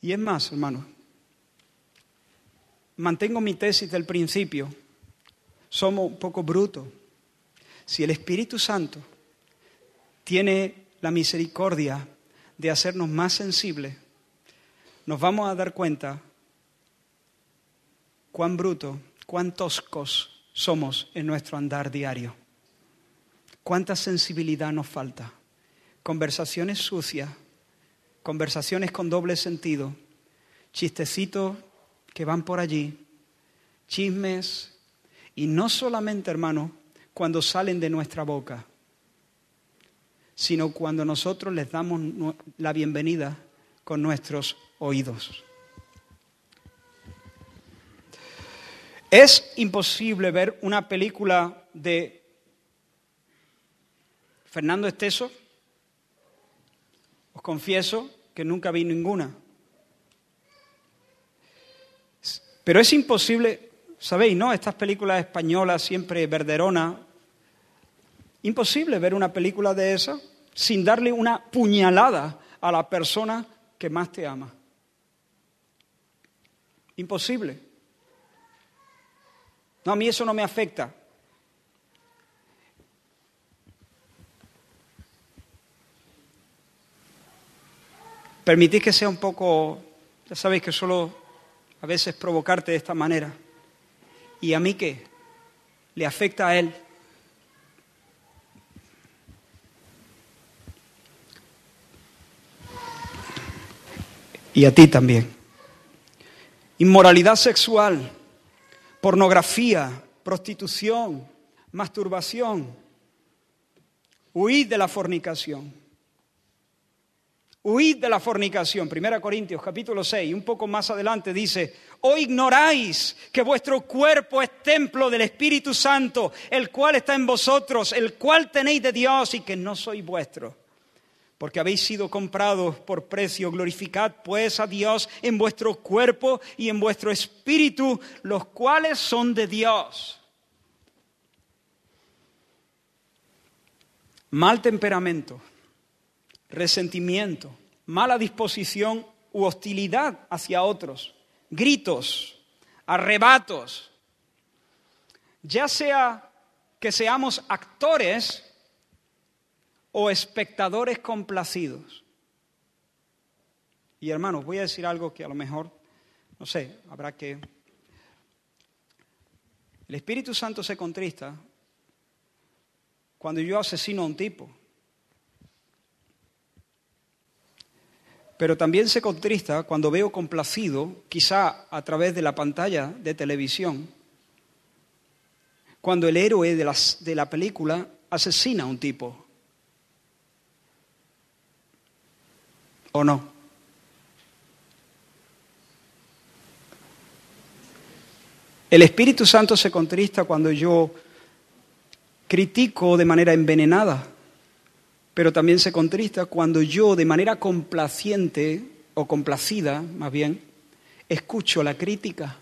Y es más, hermano, mantengo mi tesis del principio, somos un poco brutos. Si el Espíritu Santo tiene la misericordia de hacernos más sensibles, nos vamos a dar cuenta cuán bruto, cuán toscos somos en nuestro andar diario. Cuánta sensibilidad nos falta. Conversaciones sucias, conversaciones con doble sentido, chistecitos que van por allí, chismes, y no solamente, hermano, cuando salen de nuestra boca, sino cuando nosotros les damos la bienvenida con nuestros oídos. Es imposible ver una película de Fernando Esteso. Os confieso que nunca vi ninguna. Pero es imposible, ¿Sabéis, no? Estas películas españolas siempre verderona. Imposible ver una película de esa sin darle una puñalada a la persona que más te ama. Imposible. No, a mí eso no me afecta. Permitid que sea un poco, ya sabéis que solo a veces provocarte de esta manera. ¿Y a mí qué? ¿Le afecta a él? Y a ti también. Inmoralidad sexual, pornografía, prostitución, masturbación. Huid de la fornicación. Huid de la fornicación. Primera Corintios capítulo 6, un poco más adelante dice, ¿o ignoráis que vuestro cuerpo es templo del Espíritu Santo, el cual está en vosotros, el cual tenéis de Dios y que no sois vuestro? Porque habéis sido comprados por precio. Glorificad pues a Dios en vuestro cuerpo y en vuestro espíritu, los cuales son de Dios. Mal temperamento resentimiento, mala disposición u hostilidad hacia otros, gritos, arrebatos, ya sea que seamos actores o espectadores complacidos. Y hermanos, voy a decir algo que a lo mejor, no sé, habrá que... El Espíritu Santo se contrista cuando yo asesino a un tipo. pero también se contrista cuando veo complacido, quizá a través de la pantalla de televisión, cuando el héroe de, de la película asesina a un tipo. ¿O no? El Espíritu Santo se contrista cuando yo critico de manera envenenada pero también se contrista cuando yo de manera complaciente o complacida, más bien, escucho la crítica.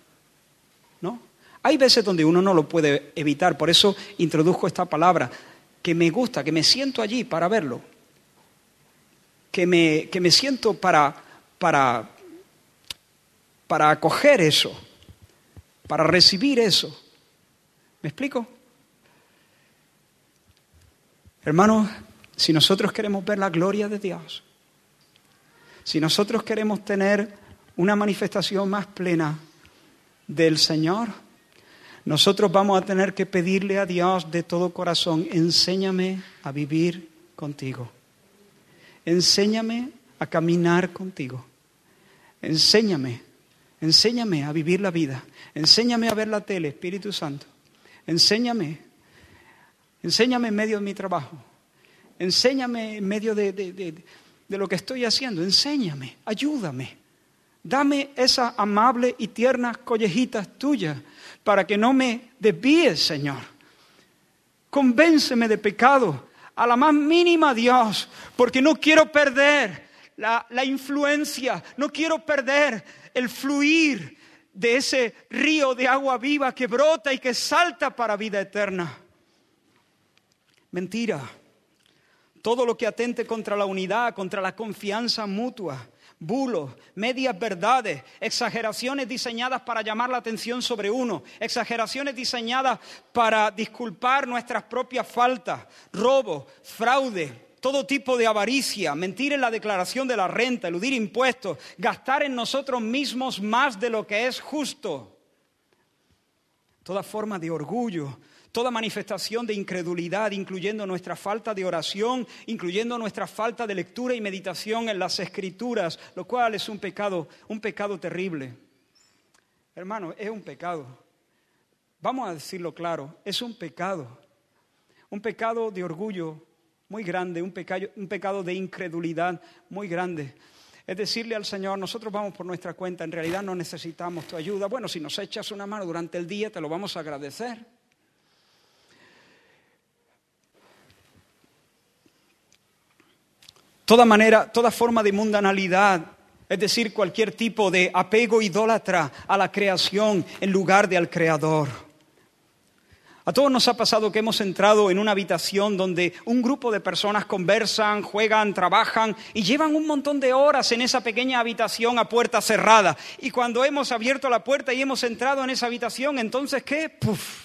¿No? Hay veces donde uno no lo puede evitar, por eso introduzco esta palabra, que me gusta, que me siento allí para verlo, que me, que me siento para, para, para acoger eso, para recibir eso. ¿Me explico? Hermanos, si nosotros queremos ver la gloria de Dios, si nosotros queremos tener una manifestación más plena del Señor, nosotros vamos a tener que pedirle a Dios de todo corazón, enséñame a vivir contigo. Enséñame a caminar contigo. Enséñame, enséñame a vivir la vida. Enséñame a ver la tele, Espíritu Santo. Enséñame, enséñame en medio de mi trabajo. Enséñame en medio de, lo que estoy haciendo. Enséñame, ayúdame. Dame esas amables y tiernas collejitas tuyas para que no me desvíes, Señor. Convénceme de pecado a la más mínima, Dios, porque no quiero perder la, la influencia, no quiero perder el fluir de ese río de agua viva que brota y que salta para vida eterna. Mentira todo lo que atente contra la unidad, contra la confianza mutua, bulos, medias verdades, exageraciones diseñadas para llamar la atención sobre uno, exageraciones diseñadas para disculpar nuestras propias faltas, robo, fraude, todo tipo de avaricia, mentir en la declaración de la renta, eludir impuestos, gastar en nosotros mismos más de lo que es justo, toda forma de orgullo, toda manifestación de incredulidad, incluyendo nuestra falta de oración, incluyendo nuestra falta de lectura y meditación en las escrituras, lo cual es un pecado, un pecado terrible. Hermano, es un pecado. Vamos a decirlo claro, es un pecado. Un pecado de orgullo muy grande, un pecado, un pecado de incredulidad muy grande. Es decirle al Señor, nosotros vamos por nuestra cuenta, en realidad no necesitamos tu ayuda. Bueno, si nos echas una mano durante el día, te lo vamos a agradecer. Toda manera, toda forma de mundanalidad Es decir, cualquier tipo de apego idólatra a la creación en lugar de al creador. A todos nos ha pasado que hemos entrado en una habitación donde un grupo de personas conversan, juegan, trabajan y llevan un montón de horas en esa pequeña habitación a puerta cerrada. Y cuando hemos abierto la puerta y hemos entrado en esa habitación, entonces ¿qué? Puf.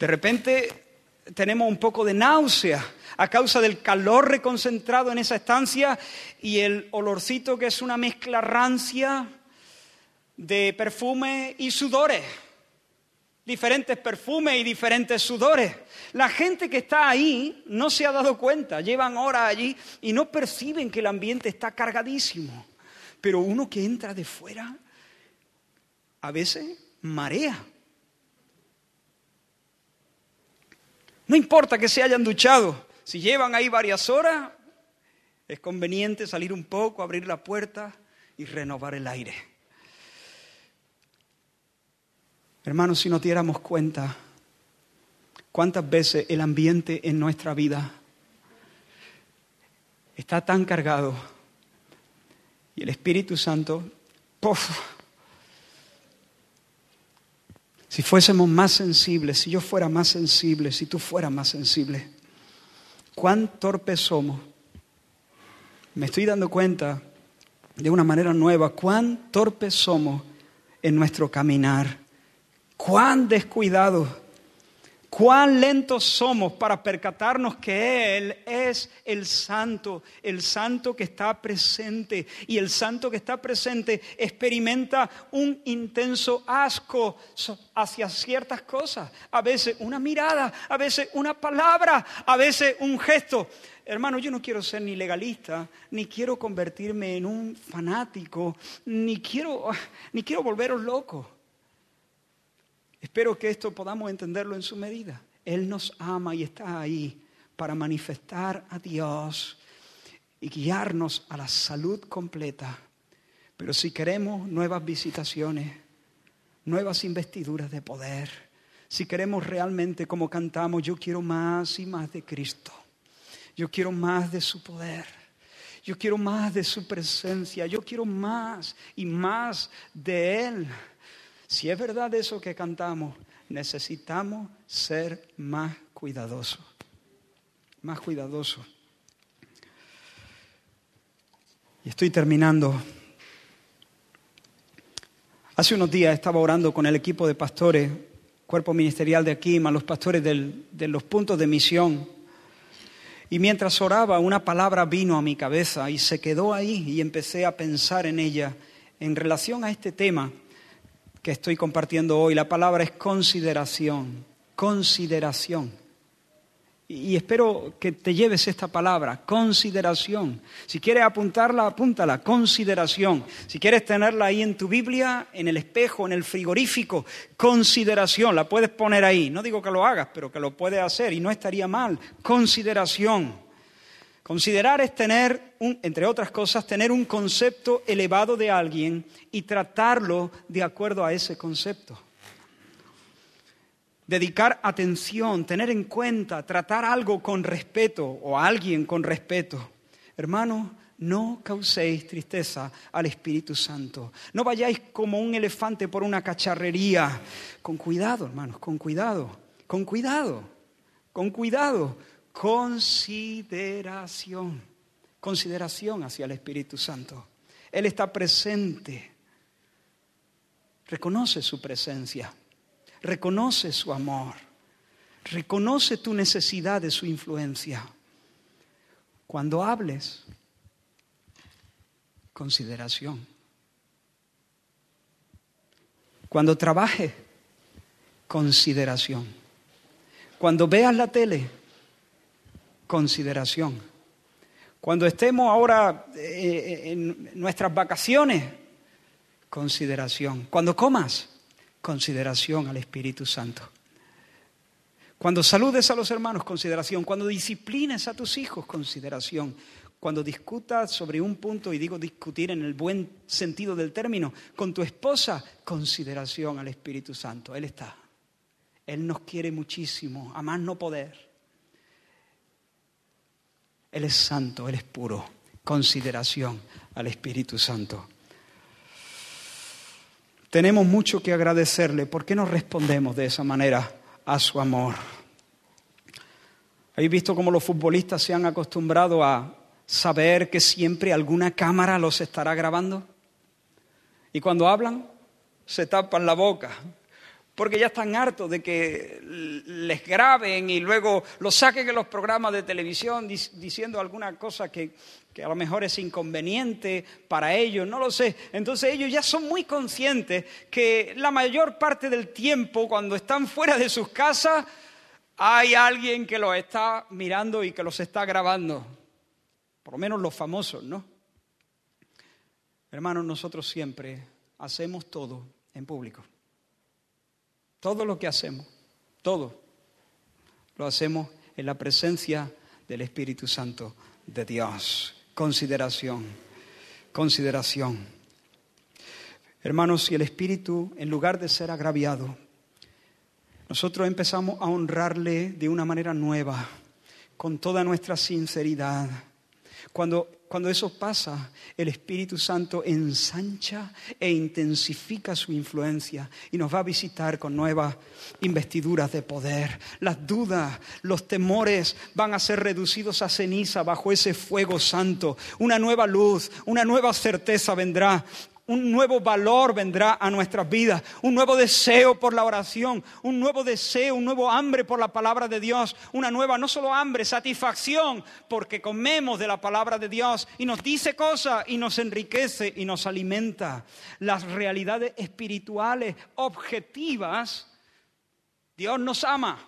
De repente tenemos un poco de náusea a causa del calor reconcentrado en esa estancia y el olorcito que es una mezcla rancia de perfume y sudores. Diferentes perfumes y diferentes sudores. La gente que está ahí no se ha dado cuenta, llevan horas allí y no perciben que el ambiente está cargadísimo. Pero uno que entra de fuera, a veces marea. No importa que se hayan duchado, si llevan ahí varias horas, es conveniente salir un poco, abrir la puerta y renovar el aire. Hermanos, si nos diéramos cuenta cuántas veces el ambiente en nuestra vida está tan cargado y el Espíritu Santo, ¡puf! Si fuésemos más sensibles, si yo fuera más sensible, si tú fueras más sensible, cuán torpes somos. Me estoy dando cuenta de una manera nueva cuán torpes somos en nuestro caminar cuán descuidados, cuán lentos somos para percatarnos que Él es el santo, el santo que está presente. Y el santo que está presente experimenta un intenso asco hacia ciertas cosas. A veces una mirada, a veces una palabra, a veces un gesto. Hermano, yo no quiero ser ni legalista, ni quiero convertirme en un fanático, ni quiero, ni quiero volveros locos. Espero que esto podamos entenderlo en su medida. Él nos ama y está ahí para manifestar a Dios y guiarnos a la salud completa. Pero si queremos nuevas visitaciones, nuevas investiduras de poder, si queremos realmente, como cantamos, yo quiero más y más de Cristo, yo quiero más de su poder, yo quiero más de su presencia, yo quiero más y más de Él. Si es verdad eso que cantamos, necesitamos ser más cuidadosos, más cuidadosos. Y estoy terminando. Hace unos días estaba orando con el equipo de pastores, cuerpo ministerial de aquí, más los pastores de los puntos de misión. Y mientras oraba, una palabra vino a mi cabeza y se quedó ahí y empecé a pensar en ella en relación a este tema que estoy compartiendo hoy. La palabra es consideración, consideración. Y espero que te lleves esta palabra, consideración. Si quieres apuntarla, apúntala, consideración. Si quieres tenerla ahí en tu Biblia, en el espejo, en el frigorífico, consideración. La puedes poner ahí. No digo que lo hagas, pero que lo puedes hacer y no estaría mal. Consideración. Considerar es tener, entre otras cosas, tener un concepto elevado de alguien y tratarlo de acuerdo a ese concepto. Dedicar atención, tener en cuenta, tratar algo con respeto o a alguien con respeto. Hermanos, no causéis tristeza al Espíritu Santo. No vayáis como un elefante por una cacharrería. Con cuidado, hermanos, con cuidado, con cuidado, con cuidado consideración, consideración hacia el Espíritu Santo. Él está presente, reconoce su presencia, reconoce su amor, reconoce tu necesidad de su influencia. Cuando hables, consideración. Cuando trabaje, consideración. Cuando veas la tele, consideración. Cuando estemos ahora eh, en nuestras vacaciones, consideración. Cuando comas, consideración al Espíritu Santo. Cuando saludes a los hermanos, consideración. Cuando disciplines a tus hijos, consideración. Cuando discutas sobre un punto, y digo discutir en el buen sentido del término, con tu esposa, consideración al Espíritu Santo. Él está. Él nos quiere muchísimo, a más no poder. Él es santo, Él es puro. Consideración al Espíritu Santo. Tenemos mucho que agradecerle. ¿Por qué no respondemos de esa manera a su amor? ¿Habéis visto cómo los futbolistas se han acostumbrado a saber que siempre alguna cámara los estará grabando? Y cuando hablan, se tapan la boca, porque ya están hartos de que les graben y luego los saquen en los programas de televisión diciendo alguna cosa que, que, a lo mejor es inconveniente para ellos, no lo sé. Entonces ellos ya son muy conscientes que la mayor parte del tiempo, cuando están fuera de sus casas, hay alguien que los está mirando y que los está grabando. Por lo menos los famosos, ¿no? Hermanos, nosotros siempre hacemos todo en público. Todo lo que hacemos, todo, lo hacemos en la presencia del Espíritu Santo de Dios. Consideración, consideración. Hermanos, si el Espíritu, en lugar de ser agraviado, nosotros empezamos a honrarle de una manera nueva, con toda nuestra sinceridad, cuando, cuando eso pasa, el Espíritu Santo ensancha e intensifica su influencia y nos va a visitar con nuevas investiduras de poder. Las dudas, los temores van a ser reducidos a ceniza bajo ese fuego santo. Una nueva luz, una nueva certeza vendrá un nuevo valor vendrá a nuestras vidas, un nuevo deseo por la oración, un nuevo deseo, un nuevo hambre por la palabra de Dios, una nueva, no solo hambre, satisfacción, porque comemos de la palabra de Dios y nos dice cosas y nos enriquece y nos alimenta. Las realidades espirituales objetivas, Dios nos ama.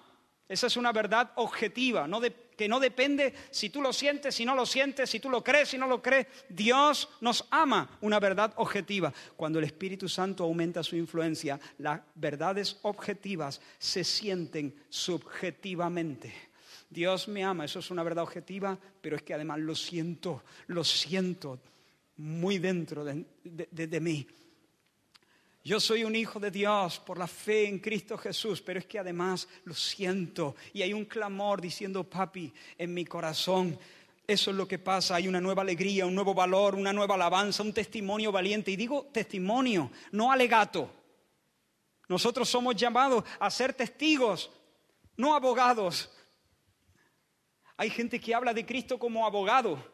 Esa es una verdad objetiva, no de que no depende si tú lo sientes, si no lo sientes, si tú lo crees, si no lo crees. Dios nos ama, una verdad objetiva. Cuando el Espíritu Santo aumenta su influencia, las verdades objetivas se sienten subjetivamente. Dios me ama, eso es una verdad objetiva, pero es que además lo siento, lo siento muy dentro de, de mí. Yo soy un hijo de Dios por la fe en Cristo Jesús, pero es que además lo siento y hay un clamor diciendo, papi, en mi corazón. Eso es lo que pasa, hay una nueva alegría, un nuevo valor, una nueva alabanza, un testimonio valiente. Y digo testimonio, no alegato. Nosotros somos llamados a ser testigos, no abogados. Hay gente que habla de Cristo como abogado,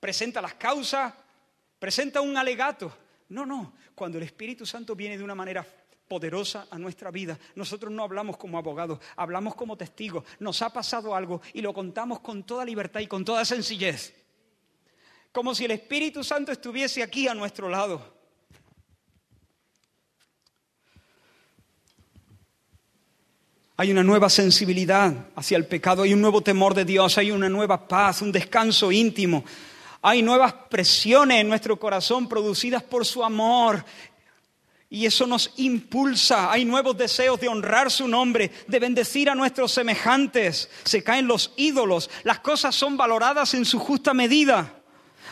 presenta las causas, presenta un alegato. No, no, cuando el Espíritu Santo viene de una manera poderosa a nuestra vida. Nosotros no hablamos como abogados, hablamos como testigos. Nos ha pasado algo y lo contamos con toda libertad y con toda sencillez. Como si el Espíritu Santo estuviese aquí a nuestro lado. Hay una nueva sensibilidad hacia el pecado, hay un nuevo temor de Dios, hay una nueva paz, un descanso íntimo. Hay nuevas presiones en nuestro corazón producidas por su amor. Y eso nos impulsa. Hay nuevos deseos de honrar su nombre, de bendecir a nuestros semejantes. Se caen los ídolos. Las cosas son valoradas en su justa medida.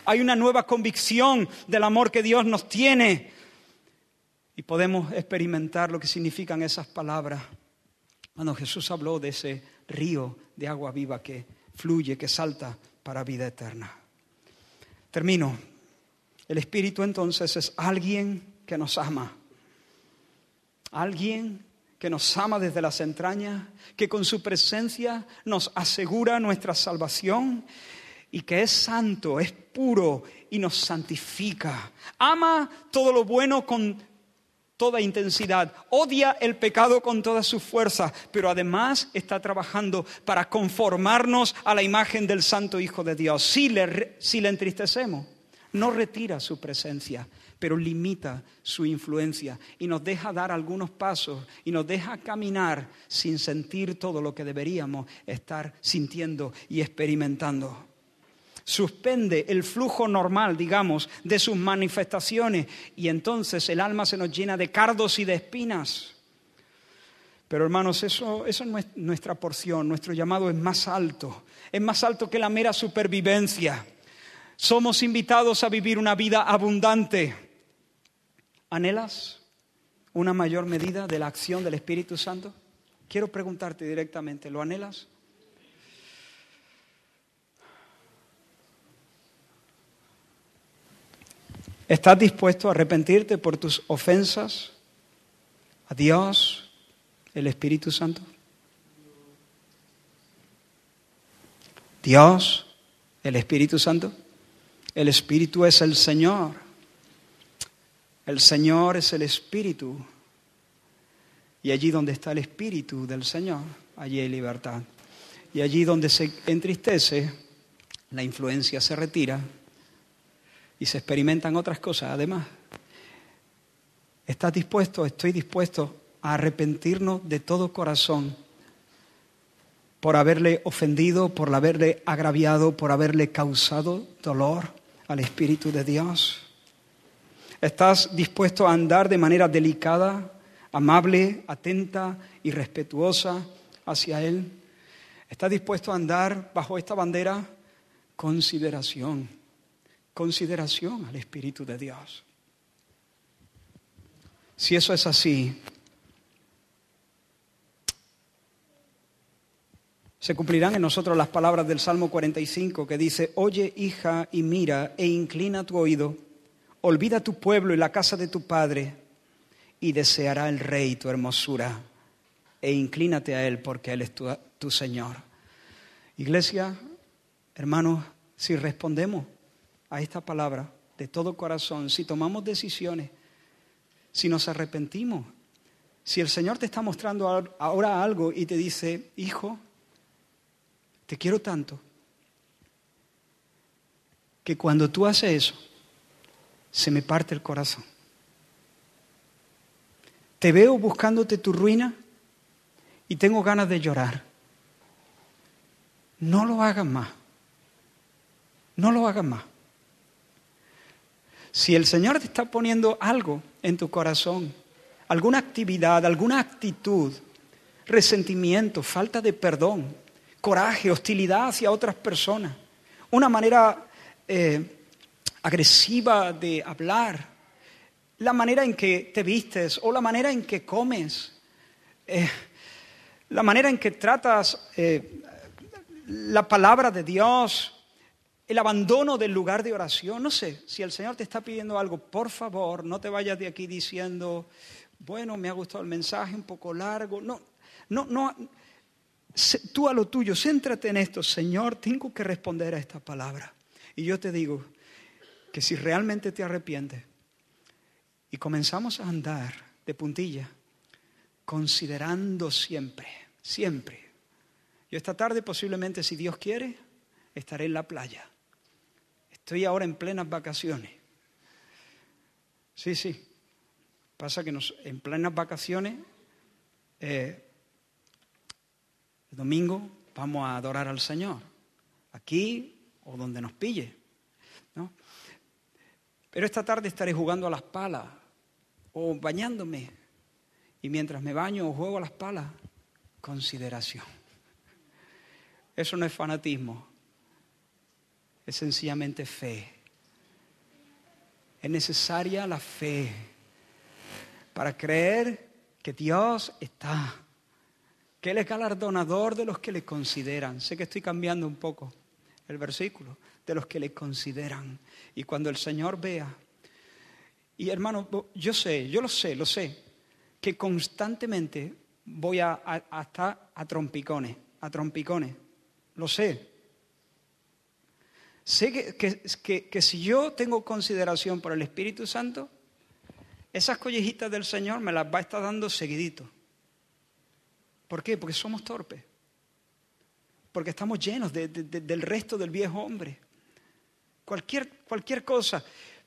Hay una nueva convicción del amor que Dios nos tiene. Y podemos experimentar lo que significan esas palabras. Cuando Jesús habló de ese río de agua viva que fluye, que salta para vida eterna. Termino. El Espíritu entonces es alguien que nos ama. Alguien que nos ama desde las entrañas, que con su presencia nos asegura nuestra salvación y que es santo, es puro y nos santifica. Ama todo lo bueno con toda intensidad, odia el pecado con toda su fuerza, pero además está trabajando para conformarnos a la imagen del Santo Hijo de Dios. Si le, si le entristecemos, no retira su presencia, pero limita su influencia y nos deja dar algunos pasos y nos deja caminar sin sentir todo lo que deberíamos estar sintiendo y experimentando suspende el flujo normal, digamos, de sus manifestaciones y entonces el alma se nos llena de cardos y de espinas. Pero hermanos, eso, eso no es nuestra porción, nuestro llamado es más alto, es más alto que la mera supervivencia. Somos invitados a vivir una vida abundante. ¿Anhelas una mayor medida de la acción del Espíritu Santo? Quiero preguntarte directamente, ¿lo anhelas? ¿Estás dispuesto a arrepentirte por tus ofensas a Dios, el Espíritu Santo? Dios, el Espíritu Santo. El Espíritu es el Señor. El Señor es el Espíritu. Y allí donde está el Espíritu del Señor, allí hay libertad. Y allí donde se entristece, la influencia se retira y se experimentan otras cosas además. ¿Estás dispuesto? Estoy dispuesto a arrepentirnos de todo corazón por haberle ofendido, por haberle agraviado, por haberle causado dolor al Espíritu de Dios. ¿Estás dispuesto a andar de manera delicada, amable, atenta y respetuosa hacia Él? ¿Estás dispuesto a andar bajo esta bandera? Consideración, consideración al Espíritu de Dios. Si eso es así, se cumplirán en nosotros las palabras del Salmo 45 que dice, oye hija y mira e inclina tu oído, olvida tu pueblo y la casa de tu padre y deseará el rey tu hermosura e inclínate a él porque él es tu, tu Señor. Iglesia, hermanos, si respondemos a esta palabra de todo corazón, si tomamos decisiones, si nos arrepentimos, si el Señor te está mostrando ahora algo y te dice, hijo, te quiero tanto, que cuando tú haces eso, se me parte el corazón. Te veo buscándote tu ruina y tengo ganas de llorar. No lo hagas más. No lo hagas más. Si el Señor te está poniendo algo en tu corazón, alguna actividad, alguna actitud, resentimiento, falta de perdón, coraje, hostilidad hacia otras personas, una manera eh, agresiva de hablar, la manera en que te vistes o la manera en que comes, eh, la manera en que tratas eh, la palabra de Dios, el abandono del lugar de oración. No sé, si el Señor te está pidiendo algo, por favor, no te vayas de aquí diciendo, bueno, me ha gustado el mensaje, un poco largo. No, no, no. Tú a lo tuyo, céntrate en esto. Señor, tengo que responder a esta palabra. Y yo te digo que si realmente te arrepientes y comenzamos a andar de puntilla, considerando siempre, siempre. Yo esta tarde posiblemente, si Dios quiere, estaré en la playa. Estoy ahora en plenas vacaciones. Sí, sí. Pasa que nos, en plenas vacaciones, eh, el domingo vamos a adorar al Señor, aquí o donde nos pille. ¿no? Pero esta tarde estaré jugando a las palas o bañándome. Y mientras me baño o juego a las palas, consideración. Eso no es fanatismo, es sencillamente fe. Es necesaria la fe para creer que Dios está, que Él es galardonador de los que le consideran. Sé que estoy cambiando un poco el versículo, de los que le consideran. Y cuando el Señor vea, y hermano, yo sé, yo lo sé, lo sé, que constantemente voy a, estar a trompicones, a trompicones, lo sé, Sé que, si yo tengo consideración por el Espíritu Santo, esas collejitas del Señor me las va a estar dando seguidito. ¿Por qué? Porque somos torpes. Porque estamos llenos del resto del viejo hombre. Cualquier, cualquier cosa.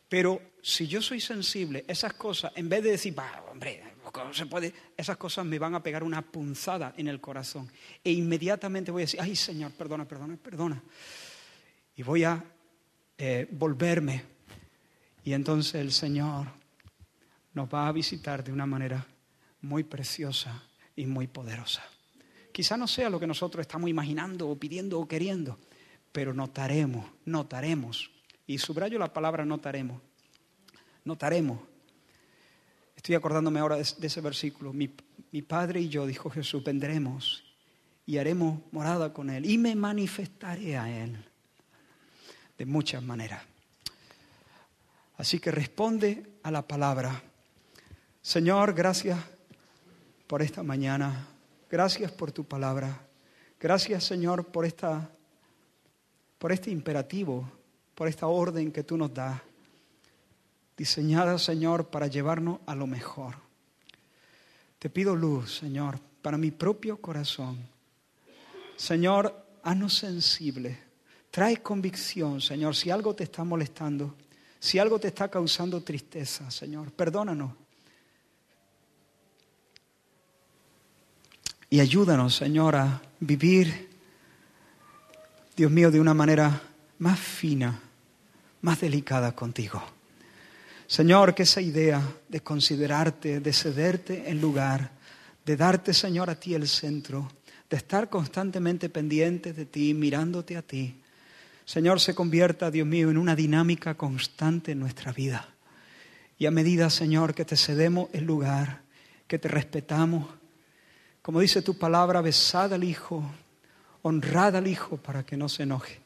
Pero si yo soy sensible, esas cosas, en vez de decir, hombre, no se puede, esas cosas me van a pegar una punzada en el corazón. E inmediatamente voy a decir, ay Señor, perdona, perdona, perdona y voy a eh, volverme. Y entonces el Señor nos va a visitar de una manera muy preciosa y muy poderosa. Quizá no sea lo que nosotros estamos imaginando o pidiendo o queriendo, pero notaremos, notaremos. Y subrayo la palabra notaremos. Notaremos. Estoy acordándome ahora de, ese versículo. Mi, mi Padre y yo, dijo Jesús, vendremos y haremos morada con Él y me manifestaré a Él de muchas maneras. Así que responde a la palabra. Señor, gracias por esta mañana. Gracias por tu palabra. Gracias, Señor, por esta por este imperativo, por esta orden que tú nos das, diseñada, Señor, para llevarnos a lo mejor. Te pido luz, Señor, para mi propio corazón. Señor, haznos sensibles. Trae convicción, Señor, si algo te está molestando, si algo te está causando tristeza, Señor, perdónanos. Y ayúdanos, Señor, a vivir, Dios mío, de una manera más fina, más delicada contigo. Señor, que esa idea de considerarte, de cederte en lugar, de darte, Señor, a ti el centro, de estar constantemente pendiente de ti, mirándote a ti, Señor, se convierta, Dios mío, en una dinámica constante en nuestra vida. Y a medida, Señor, que te cedemos el lugar, que te respetamos, como dice tu palabra, besad al Hijo, honrad al Hijo para que no se enoje.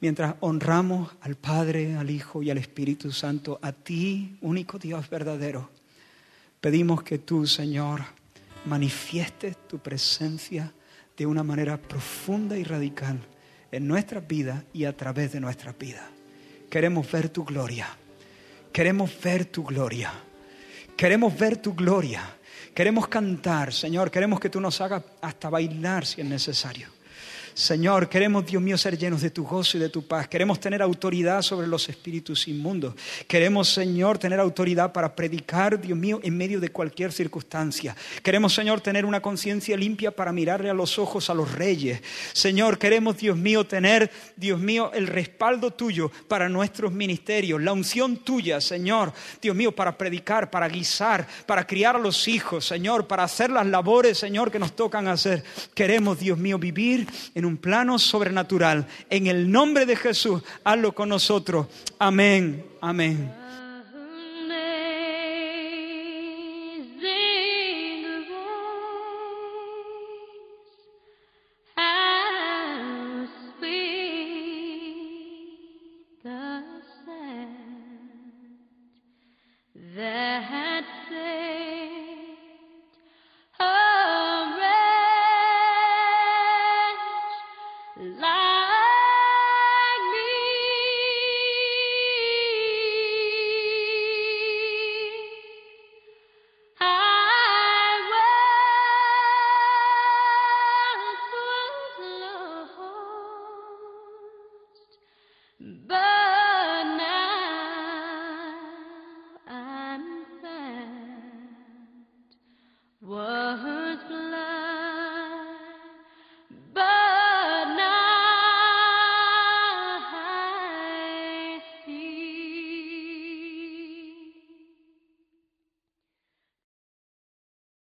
Mientras honramos al Padre, al Hijo y al Espíritu Santo, a ti, único Dios verdadero, pedimos que tú, Señor, manifiestes tu presencia de una manera profunda y radical en nuestras vidas y a través de nuestras vidas. Queremos ver tu gloria. Queremos ver tu gloria. Queremos ver tu gloria. Queremos cantar, Señor. Queremos que tú nos hagas hasta bailar si es necesario. Señor, queremos, Dios mío, ser llenos de tu gozo y de tu paz. Queremos tener autoridad sobre los espíritus inmundos. Queremos, Señor, tener autoridad para predicar, Dios mío, en medio de cualquier circunstancia. Queremos, Señor, tener una conciencia limpia para mirarle a los ojos a los reyes. Señor, queremos, Dios mío, tener, Dios mío, el respaldo tuyo para nuestros ministerios, la unción tuya, Señor, Dios mío, para predicar, para guisar, para criar a los hijos, Señor, para hacer las labores, Señor, que nos tocan hacer. Queremos, Dios mío, vivir en un plano sobrenatural. En el nombre de Jesús, hazlo con nosotros. Amén, amén.